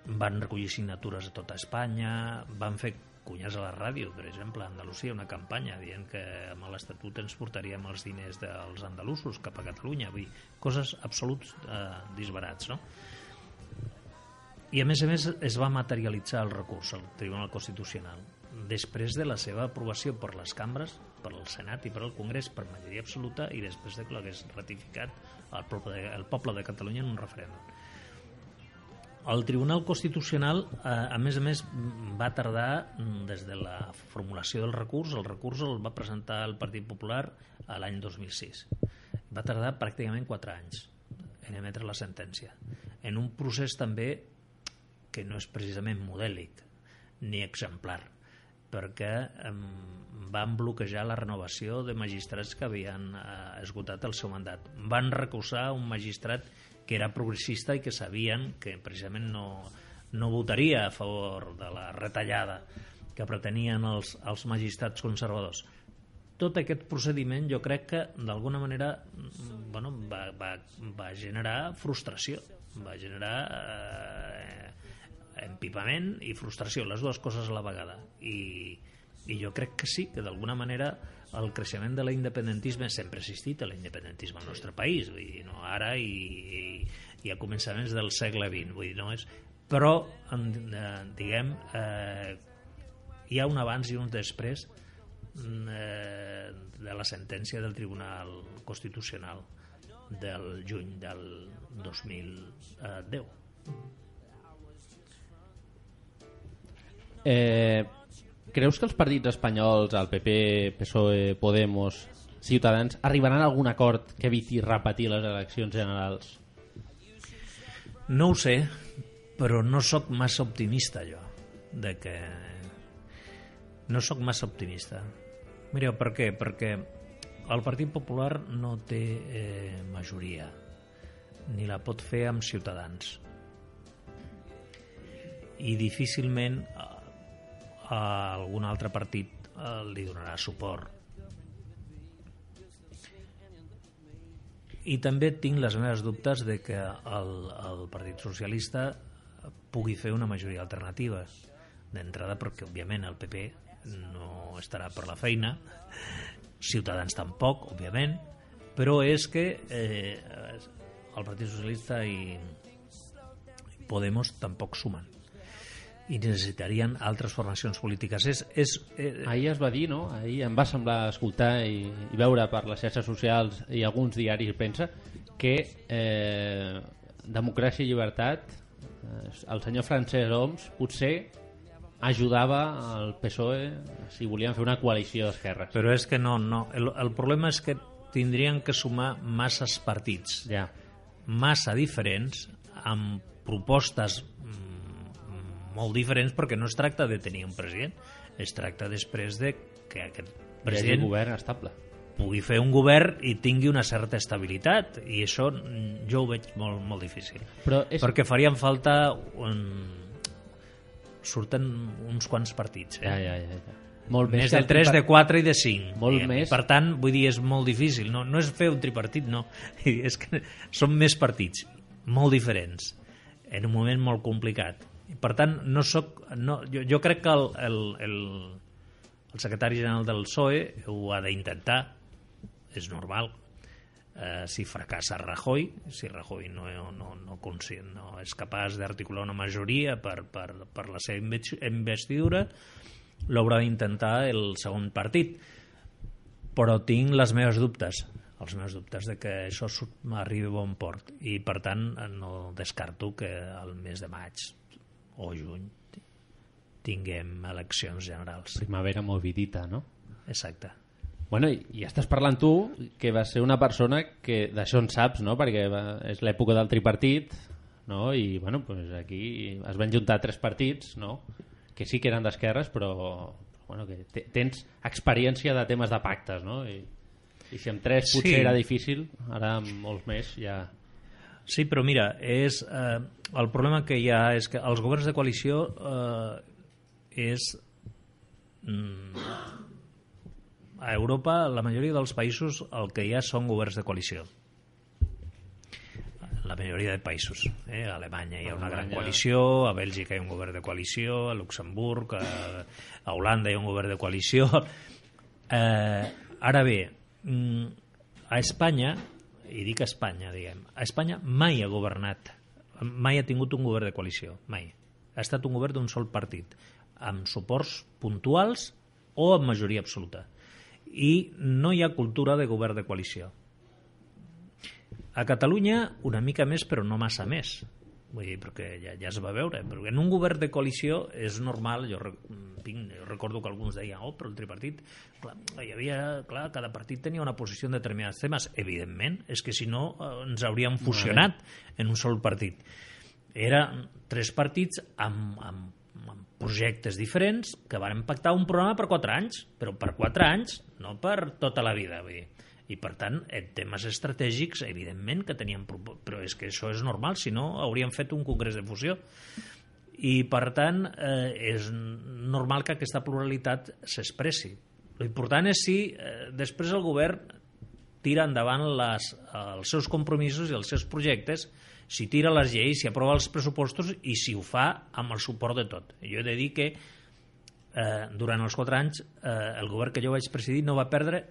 Van recollir signatures a tota Espanya, van fer cunyes a la ràdio, per exemple, a Andalusia, una campanya dient que amb l'Estatut ens portaríem els diners dels andalusos cap a Catalunya, vull dir, coses absoluts eh, disbarats, no? I a més a més es va materialitzar el recurs al Tribunal Constitucional després de la seva aprovació per les cambres, per al Senat i per al Congrés per majoria absoluta i després de que l'hagués ratificat el poble, de, el poble de Catalunya en un referèndum. El Tribunal Constitucional, eh, a més a més, va tardar mm, des de la formulació del recurs, el recurs el va presentar el Partit Popular a l'any 2006. Va tardar pràcticament 4 anys en emetre la sentència. En un procés també que no és precisament modèlic ni exemplar, perquè van bloquejar la renovació de magistrats que havien eh, esgotat el seu mandat. Van recusar un magistrat que era progressista i que sabien que precisament no, no votaria a favor de la retallada que pretenien els, els magistrats conservadors. Tot aquest procediment jo crec que d'alguna manera mm, bueno, va, va, va generar frustració, va generar eh, empipament i frustració, les dues coses a la vegada. I, i jo crec que sí, que d'alguna manera el creixement de l'independentisme sempre ha existit, l'independentisme al nostre país, vull dir, no ara i, i, i a començaments del segle XX, vull dir, no és... Però, en, eh, diguem, eh, hi ha un abans i un després mm, eh, de la sentència del Tribunal Constitucional del juny del 2010. Eh, creus que els partits espanyols, el PP, PSOE, Podemos, Ciutadans, arribaran a algun acord que eviti repetir les eleccions generals? No ho sé, però no sóc massa optimista jo, de que... No sóc massa optimista. Mireu, per què? Perquè el Partit Popular no té eh, majoria, ni la pot fer amb Ciutadans. I difícilment a, algun altre partit eh, li donarà suport. I també tinc les meves dubtes de que el, el Partit Socialista pugui fer una majoria alternativa d'entrada perquè òbviament el PP no estarà per la feina Ciutadans tampoc, òbviament però és que eh, el Partit Socialista i Podemos tampoc sumen i necessitarien altres formacions polítiques és, és, eh, Ahir es va dir, no? Ahir em va semblar escoltar i, i veure per les xarxes socials i alguns diaris i premsa que eh, democràcia i llibertat eh, el senyor Francesc Homs potser ajudava al PSOE si volien fer una coalició d'esquerres. Però és que no, no. El, el problema és que tindrien que sumar masses partits, Ja. massa diferents, amb propostes mm, molt diferents perquè no es tracta de tenir un president, es tracta després de que aquest President... govern estable. pugui fer un govern i tingui una certa estabilitat i això mm, jo ho veig molt, molt difícil Però és... perquè farien falta un... surten uns quants partits eh? Ja, ja, ja. ja. Molt més que de el 3, de tripart- 4 i de 5 Molt diguem. més. per tant, vull dir, és molt difícil no, no és fer un tripartit, no *laughs* és que són més partits molt diferents en un moment molt complicat I, per tant, no soc, no, jo, jo crec que el, el, el, el secretari general del PSOE ho ha d'intentar. És normal. Eh, si fracassa Rajoy si Rajoy no, no, no, consi- no és capaç d'articular una majoria per, per, per la seva inves- investidura l'haurà d'intentar el segon partit. Però tinc les meves dubtes els meus dubtes de que això arribi a bon port. I per tant no descarto que al mes de maig o juny tinguem eleccions generals Primavera movidita, no? exacte Bueno, i, i estàs parlant tu, que va ser una persona que d'això en saps, no? Perquè va, és l'època del tripartit, no? I, bueno, pues aquí es van juntar tres partits, no? Que sí que eren d'esquerres, però bueno, que te- tens experiència de temes de pactes, no? I, i si amb tres potser Sí. era difícil, ara amb molts més ja... Sí, però mira, és, eh, el problema que hi ha és que els governs de coalició eh, és... Mm, a Europa, la majoria dels països, el que hi ha són governs de coalició. La majoria de països. Eh? A Alemanya hi ha una gran coalició, a Bèlgica hi ha un govern de coalició, a Luxemburg, a, a Holanda hi ha un govern de coalició. *laughs* Eh, ara bé, mm, a Espanya, i dic Espanya, diguem, Espanya mai ha governat, mai ha tingut un govern de coalició, mai. Ha estat un govern d'un sol partit, amb suports puntuals o amb majoria absoluta. I no hi ha cultura de govern de coalició. A Catalunya una mica més, però no massa més. Vull dir, perquè ja, ja es va veure. Però en un govern de coalició és normal, jo, tinc, jo recordo que alguns deien, oh, però el tripartit, clar, hi havia, clar, cada partit tenia una posició en determinats temes. Evidentment, és que si no eh, ens hauríem fusionat en un sol partit. Eren tres partits amb, amb, amb projectes diferents que van pactar un programa per quatre anys, però per quatre anys, no per tota la vida. Vull dir. I per tant, en temes estratègics, evidentment que propo- Però és que això és normal, si no hauríem fet un congrés de fusió. I per tant, eh, és normal que aquesta pluralitat s'expressi. L'important és si eh, després el govern tira endavant les, els seus compromisos i els seus projectes, si tira les lleis, si aprova els pressupostos i si ho fa amb el suport de tot. Jo he de dir que eh, durant els quatre anys eh, el govern que jo vaig presidir no va perdre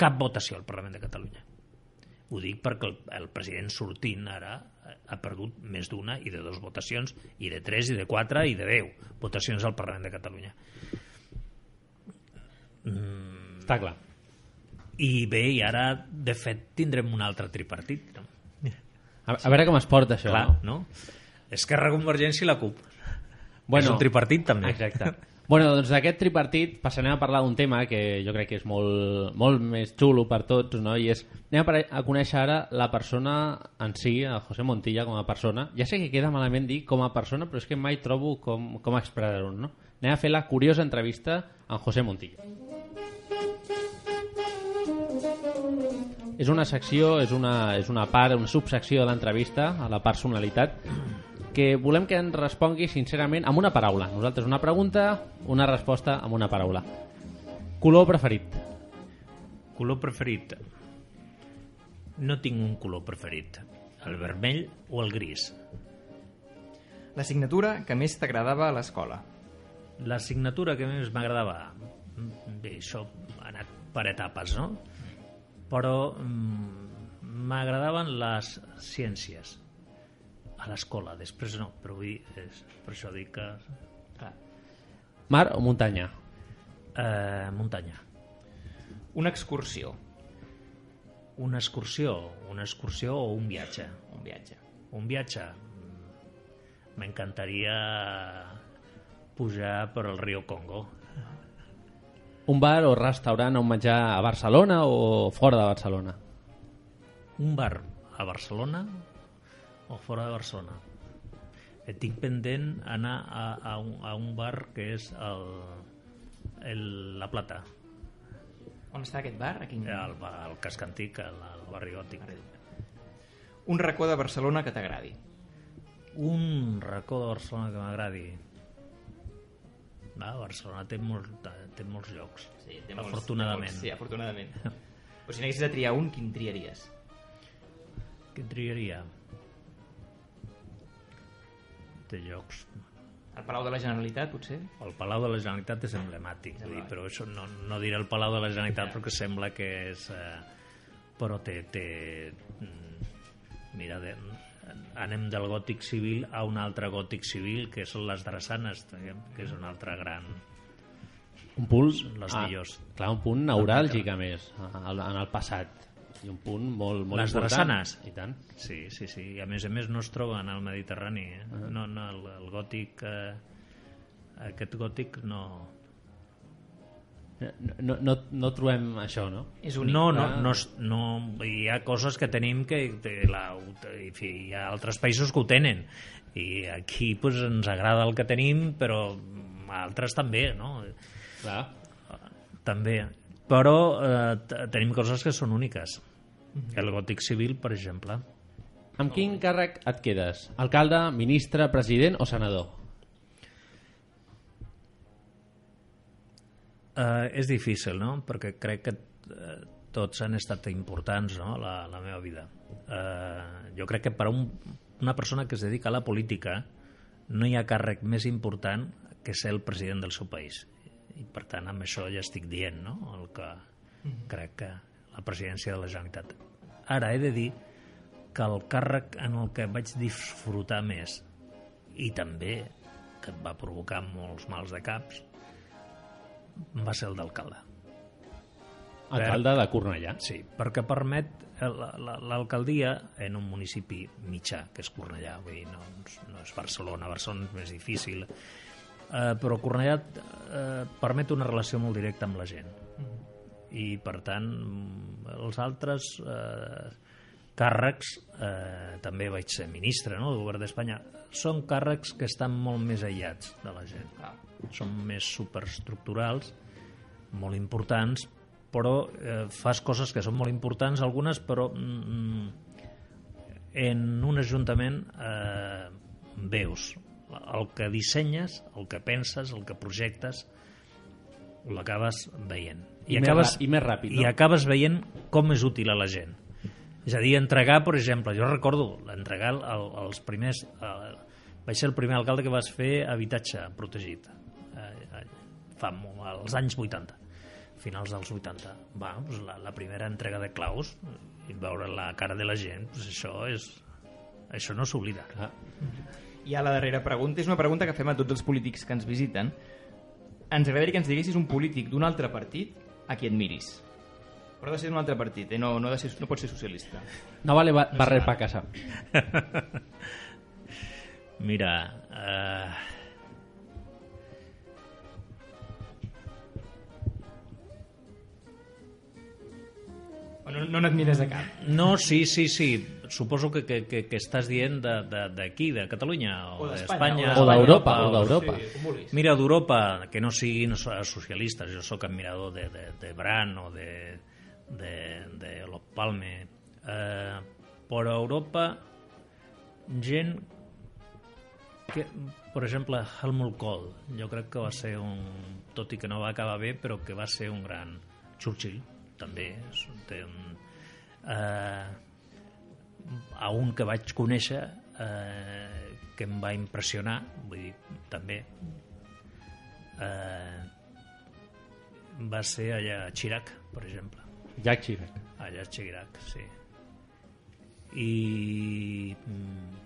cap votació al Parlament de Catalunya. Ho dic perquè el, el president sortint ara eh, ha perdut més d'una i de dues votacions, i de tres, i de quatre, i de deu votacions al Parlament de Catalunya. Mm, Està clar. I bé, i ara, de fet, tindrem un altre tripartit. No? A, a veure com es porta això, Clar, no? no? Esquerra, Convergència i la CUP. Bueno, és un tripartit, també. Exacte. Bueno, doncs d'aquest tripartit passarem a parlar d'un tema que jo crec que és molt, molt més xulo per tots, no? i és anem a, a conèixer ara la persona en si, a José Montilla com a persona. Ja sé que queda malament dir com a persona, però és que mai trobo com, com expressar-ho, no? Anem a fer la curiosa entrevista amb José Montilla. És una secció, és una, és una part, una subsecció de l'entrevista a la personalitat que volem que ens respongui sincerament amb una paraula. Nosaltres una pregunta, una resposta amb una paraula. Color preferit. Color preferit. No tinc un color preferit. El vermell o el gris. L'assignatura que més t'agradava a l'escola. L'assignatura que més m'agradava, bé, això ha anat per etapes, no? Però mm, m'agradaven les ciències a l'escola, després no, però vull dir, és, per això dic que... Clar, Mar o muntanya? eh, muntanya. Una excursió. Una excursió, una excursió o un viatge. Un viatge. Un viatge. M'encantaria pujar per el riu Congo. Un bar o restaurant on menjar a Barcelona o fora de Barcelona? Un bar a Barcelona o fora de Barcelona? Et tinc pendent anar a, a, un, a un bar que és el, el, La Plata, On està aquest bar? A quin... el, ba- el casc antic, el, el barri gòtic. Un racó de Barcelona que t'agradi. Un racó de Barcelona que m'agradi. Va, Barcelona té, molt, té molts llocs, Sí, té afortunadament. Té molts, sí, afortunadament. Però si n'haguessis de triar un, quin triaries? Què triaria? Té llocs. El Palau de la Generalitat, potser? El Palau de la Generalitat és emblemàtic, vull dir, però això no, no diré el Palau de la Generalitat perquè sembla que és... Eh, però té... té mm, mira, de, anem del gòtic civil a un altre gòtic civil, que són les drassanes, que és un altre gran... Un punt, les millors. Clar, un punt neuràlgic, a més, al- en el passat. I un punt molt, molt Les important. drassanes? I tant. Sí, sí, sí. I a més a més no es troben al Mediterrani. Eh? No, no, el, el gòtic... Eh, aquest gòtic no... No, no, no, no trobem això, no? És únic. No, no, Ah. no, no, hi ha coses que tenim que, que la, en fi, hi ha altres països que ho tenen i aquí pues, ens agrada el que tenim però altres també no? Clar. també però eh, tenim coses que són úniques el gòtic civil per exemple Amb quin càrrec et quedes? Alcalde, ministre, president o senador? Eh, és difícil, no? Perquè crec que eh, tots han estat importants, no?, la, la meva vida. Eh, jo crec que per a un, una persona que es dedica a la política no hi ha càrrec més important que ser el president del seu país. I, per tant, amb això ja estic dient, no?, el que crec que la presidència de la Generalitat. Ara he de dir que el càrrec en el que vaig disfrutar més i també que et va provocar molts mals de caps va ser el d'alcalde. Alcalde de Cornellà. Sí, perquè permet la- la- l'alcaldia en un municipi mitjà, que és Cornellà, vull dir, no, no és Barcelona, Barcelona és més difícil, eh, però Cornellà eh, permet una relació molt directa amb la gent. I, per tant, els altres eh, càrrecs, eh, també vaig ser ministre no, del govern d'Espanya, són càrrecs que estan molt més aïllats de la gent. Són més superestructurals, molt importants, però eh, fas coses que són molt importants, algunes, però mm, en un ajuntament eh, veus el que dissenyes, el que penses, el que projectes, l'acabes veient. I més acabes, rà- i més ràpid, no? I acabes veient com és útil a la gent. És a dir, entregar, per exemple, jo recordo entregar el, el, els primers... El, vaig ser el primer alcalde que vas fer habitatge protegit eh, eh, fa molt, als anys 80 finals dels 80 va, doncs la, la primera entrega de claus i veure la cara de la gent doncs això és això no s'oblida I a la darrera pregunta és una pregunta que fem a tots els polítics que ens visiten. Ens agradaria que ens diguessis un polític d'un altre partit a qui admiris. Però ha de ser d'un altre partit, eh? no, no, ha de ser, no pot ser socialista. No vale ba barrer pa casa. *laughs* mira eh, O no, no n'admires a cap. no, sí, sí, sí suposo que, que, que, que estàs dient de- de- d'aquí, de, de Catalunya o, O d'Espanya o d'Europa, o d'Europa. Sí. Mira, d'Europa, que no siguin so- socialistes, jo sóc admirador de, de, de Bran o de, de, de Olof Palme, eh, però a Europa gent que, per exemple, Helmut Kohl, jo crec que va ser un, tot i que no va acabar bé, però que va ser un gran Churchill, també, és, un- té un, eh, a un que vaig conèixer eh, que em va impressionar vull dir, també eh, va ser allà a Chirac per exemple Jacques Chirac. allà a Chirac, sí i mm,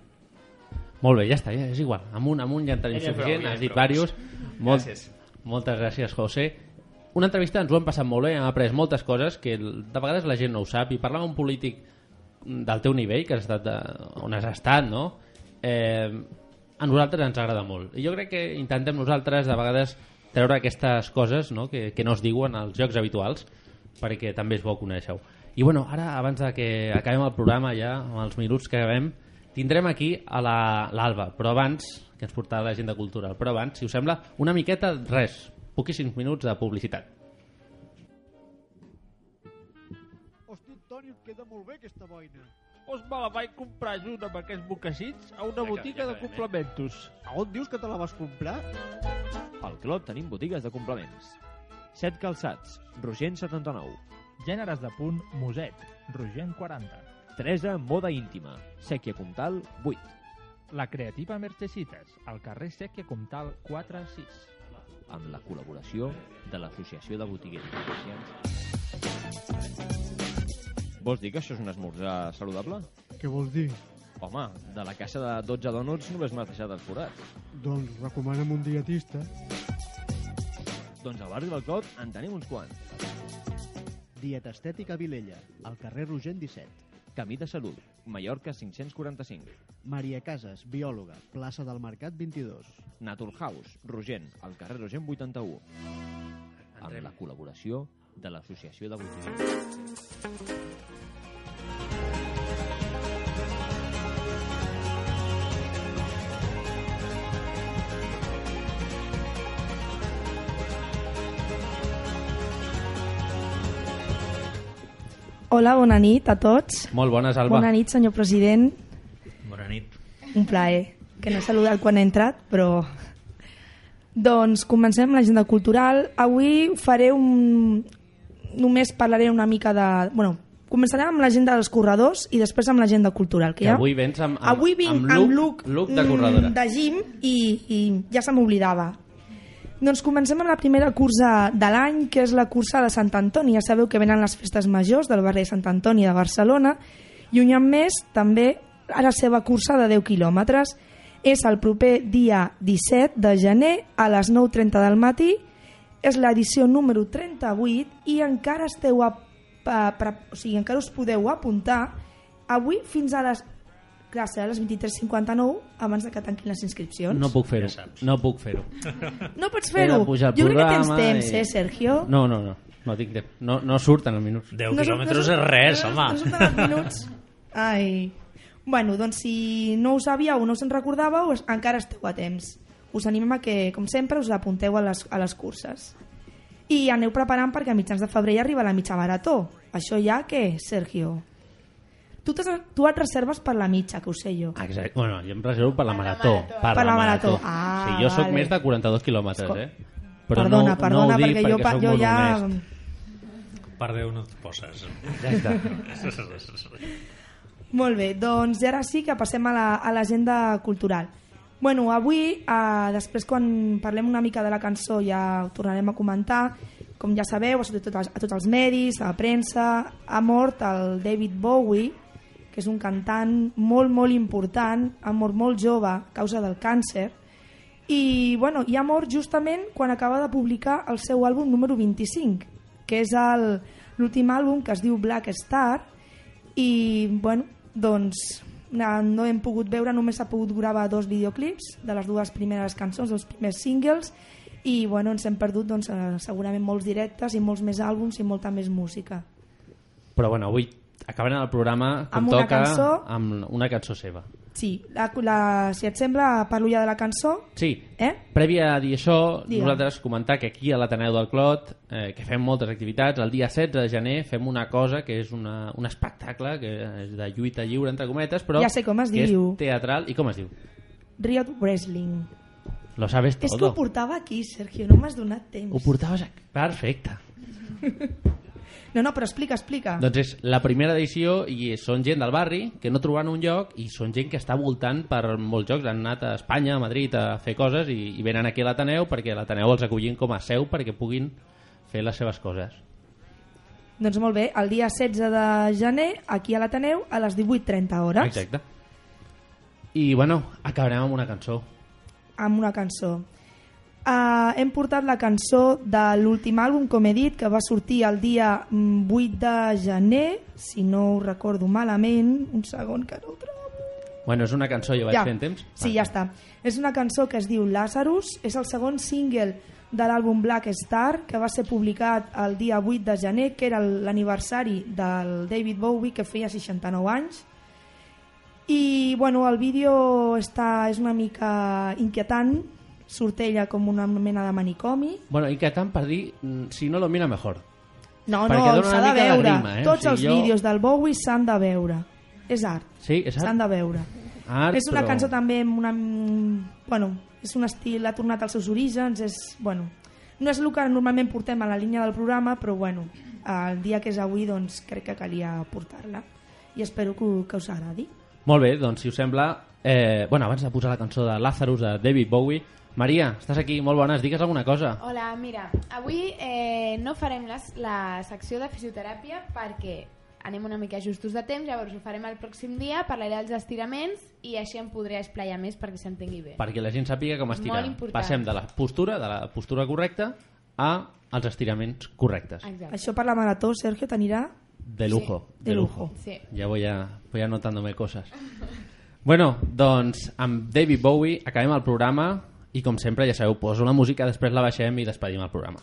Molt bé, ja està, ja és igual. Amunt, amunt, ja en tenim Ja prou, suficient. ja Has dit diversos. Molt, Gràcies. Moltes gràcies, José. Una entrevista ens ho hem passat molt bé, hem après moltes coses que de vegades la gent no ho sap. I parlar amb un polític del teu nivell, que has estat de, on has estat, no? Eh, a nosaltres ens agrada molt. I jo crec que intentem nosaltres de vegades treure aquestes coses no? Que, que no es diuen als jocs habituals perquè també és bo conèixer-ho. I bueno, ara, abans de que acabem el programa ja, amb els minuts que acabem, tindrem aquí a la- l'Alba, però abans, que ens portarà l'agenda cultural, però abans, si us sembla, una miqueta, res, poquíssims minuts de publicitat. Queda molt bé aquesta boina. Doncs me la vaig comprar junt amb aquests mocassins a una botiga de complementos. A on dius que te la vas comprar? Al Clot tenim botigues de complements. Set calçats, Rogent 79. Gèneres de punt Muset, Rogent 40. Teresa Moda Íntima, Sèquia Comtal 8. La Creativa Merchesites, al carrer Sèquia Comtal 4-6. Amb la col·laboració de l'Associació de Botiguers i Comerciants. Vols dir que això és un esmorzar saludable? Què vols dir? Home, de la caixa de 12 dònuts només m'has deixat els forats. Doncs recomana'm un dietista. Doncs al barri del Clot en tenim uns quants. Dieta Estètica Vilella, al carrer Rogent 17. Camí de Salut, Mallorca 545. Maria Casas, biòloga, plaça del Mercat 22. Naturhaus, Rogent, al carrer Rogent 81. Amb la col·laboració de l'Associació de Botiguers. Hola, bona nit a tots. Molt bones, Alba. Bona nit, senyor president. Bona nit. Un plaer, que no he saludat quan he entrat, però... Doncs comencem l'agenda cultural. Avui faré un... Només parlaré una mica de... Bueno, començarem amb l'agenda dels corredors i després amb l'agenda cultural. Que Que ja... avui vens amb, amb, Avui vinc amb, amb look, look, look de corredora. mm, de gym i, i ja se m'oblidava. Doncs comencem amb la primera cursa de l'any, que és la cursa de Sant Antoni. Ja sabeu que venen les festes majors del barri de Sant Antoni de Barcelona i un any més també a la seva cursa de 10 quilòmetres. És el proper dia 17 de gener a les 9.30 del matí. És l'edició número 38 i encara esteu a, a, a, o sigui, encara us podeu apuntar avui fins a les clar, serà a les 23.59 abans de que tanquin les inscripcions. No puc fer-ho, no puc fer-ho. No pots fer-ho. Jo crec que tens temps, i- eh, Sergio? No, no, no, no tinc temps. No, no surten els minuts. 10 No quilòmetres surt- és res, no, home. No surten els minuts. Ai. Bueno, doncs si no ho sabíeu o no se'n recordàveu, es- encara esteu a temps. Us animem a que, com sempre, us apunteu a les, a les curses. I aneu preparant perquè a mitjans de febrer ja arriba la mitja marató. Això ja què, Sergio? Tu, tu et reserves per la mitja, que ho sé jo. Exacte. Bueno, jo em reservo per la marató. Per, Per la marató. Ah, sí, jo sóc vale. més de 42 quilòmetres, eh? perdona, perdona, no ho dic perquè jo, pa- sóc jo ja... honest. Per Déu no et poses. Ja està. *laughs* Molt bé, doncs ara sí que passem a la- a l'agenda la, cultural. Bueno, avui, eh, després quan parlem una mica de la cançó ja ho tornarem a comentar. Com ja sabeu, a tots, a tots els medis, a la premsa, ha mort el David Bowie, que és un cantant molt, molt important, ha mort molt jove a causa del càncer, i, bueno, i ha mort justament quan acaba de publicar el seu àlbum número 25, que és l'últim àlbum que es diu Black Star, i bueno, doncs no, hem pogut veure, només s'ha pogut gravar dos videoclips de les dues primeres cançons, dels primers singles i bueno, ens hem perdut doncs, eh, segurament molts directes i molts més àlbums i molta més música. Però bueno, avui acabarem el programa com Amb una toca cançó. amb una cançó seva. Sí, la, la, si et sembla parlo ja de la cançó Sí, eh? prèvia a dir això, Digue'm. nosaltres comentar que aquí a l'Ateneu del Clot, eh, que fem moltes activitats, el dia 16 de gener fem una cosa que és una, un espectacle que és de lluita lliure, entre cometes, però Ja sé com es que diu. és teatral. I com es diu? Riot Wrestling. Lo sabes És que todo. ho portava aquí, Sergio, no m'has donat temps. Ho portaves aquí. Perfecte. *laughs* No, no, però explica, explica. Doncs és la primera edició i són gent del barri que no troben un lloc i són gent que està voltant per molts jocs. Han anat a Espanya, a Madrid, a fer coses i, i venen aquí a l'Ateneu perquè l'Ateneu els acollin com a seu perquè puguin fer les seves coses. Doncs molt bé, el dia 16 de gener, aquí a l'Ateneu, a les 18.30 hores, Exacte. I bueno, acabarem amb una cançó. amb una cançó. Uh, hem portat la cançó de l'últim àlbum, com he dit, que va sortir el dia mm, 8 de gener, si no ho recordo malament, un segon que no ho trobo. Bueno, és una cançó, jo vaig Ja. fent temps. Sí, ja està. És una cançó que es diu Lazarus, és el segon single de l'àlbum Black Star, que va ser publicat el dia 8 de gener, que era l'aniversari del David Bowie, que feia 69 anys. I bueno, el vídeo està, és una mica inquietant, surt ella com una mena de manicomi. Bueno, i que tant per dir, mm, si no lo mira mejor. No, Perquè no, s'ha de de veure. grima, eh? Tots O sigui, els jo- vídeos del Bowie s'han de veure. És art. Sí, és art. S'han de veure. Art, és una però- cançó també amb una... Bueno, és un estil, ha tornat als seus orígens, és... Bueno, no és el que normalment portem a la línia del programa, però bueno, el dia que és avui doncs crec que calia portar-la i espero que, que us agradi. Molt bé, doncs si us sembla... Eh, bueno, abans de posar la cançó de Lazarus de David Bowie, Maria, estàs aquí, molt bones, digues alguna cosa. Hola, mira, avui eh, no farem les, la secció de fisioteràpia perquè anem una mica justos de temps, llavors ho farem el pròxim dia, parlaré dels estiraments i així em podré esplayar més perquè s'entengui bé. Perquè la gent sàpiga com estirar. Passem de la postura, de la postura correcta, a els estiraments correctes. Exacte. Això per la marató, Sergio, t'anirà? De lujo. Sí, de lujo. Sí. Ya voy, a, voy anotándome cosas. Bueno, doncs amb David Bowie acabem el programa i com sempre ja sabeu, poso la música, després la baixem i despedim el programa.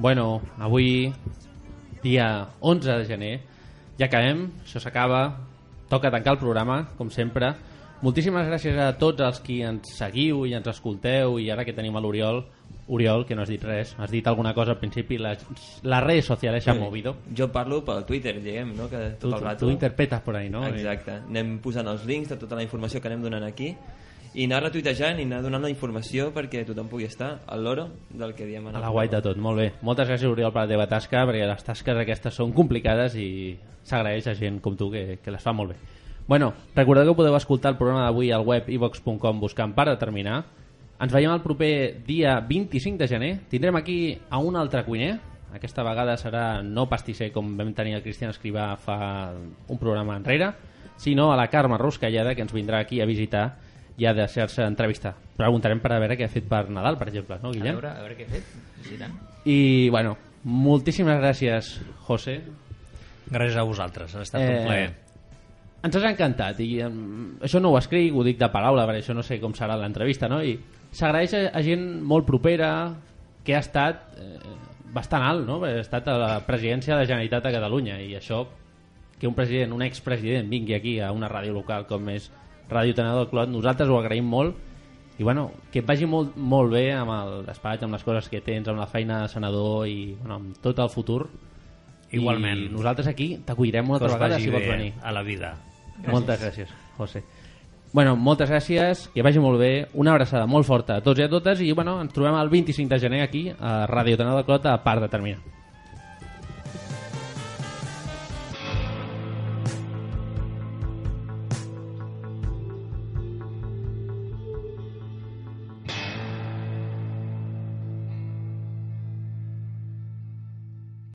Bueno, avui, dia 11 de gener, ja acabem, això s'acaba, toca tancar el programa, com sempre. Moltíssimes gràcies a tots els qui ens seguiu i ens escolteu, i ara que tenim a l'Oriol, Oriol, que no has dit res, has dit alguna cosa al principi, les, les redes socials s'han movido. Jo parlo pel Twitter, diguem, no? Que tot Tu, el rato... tu interpretes por ahí, no? Exacte. Anem posant els links de tota la informació que anem donant aquí i anar retuitejant i anar donant la informació perquè tothom pugui estar al loro del que diem A la guai de tot, molt bé. Moltes gràcies, Oriol, per la teva tasca, perquè les tasques aquestes són complicades i s'agraeix a gent com tu que, que les fa molt bé. Bueno, recordeu que podeu escoltar el programa d'avui al web ivox.com buscant per determinar. Ens veiem el proper dia 25 de gener. Tindrem aquí a un altre cuiner. Aquesta vegada serà no pastisser com vam tenir el Cristian Escrivà fa un programa enrere, sinó a la Carme Ruscalleda, que ens vindrà aquí a visitar i a deixar-se entrevistar. Preguntarem per a veure què ha fet per Nadal, per exemple, no, A Guillem? veure, a veure què he fet. Sí, tant. I, bueno, moltíssimes gràcies, José. Gràcies a vosaltres, ha estat un plaer. Ens has encantat i um, això no ho escric, ho dic de paraula, perquè això no sé com serà l'entrevista, no? I s'agraeix a, a gent molt propera que ha estat eh, bastant alt, no? Perquè ha estat a la presidència de la Generalitat de Catalunya i això, que un president, un expresident vingui aquí a una ràdio local com és Ràdio Tenedor del Clot, nosaltres ho agraïm molt i bueno, que et vagi molt, molt bé amb el despatx, amb les coses que tens, amb la feina de senador i bueno, amb tot el futur. Igualment. I nosaltres aquí t'acollirem una altra vegada si vols venir. a la vida. Moltes gràcies, José. Bueno, moltes gràcies, que vagi molt bé, una abraçada molt forta a tots i a totes i bueno, ens trobem el 25 de gener aquí a Ràdio Tenedor del Clot a part de terminar.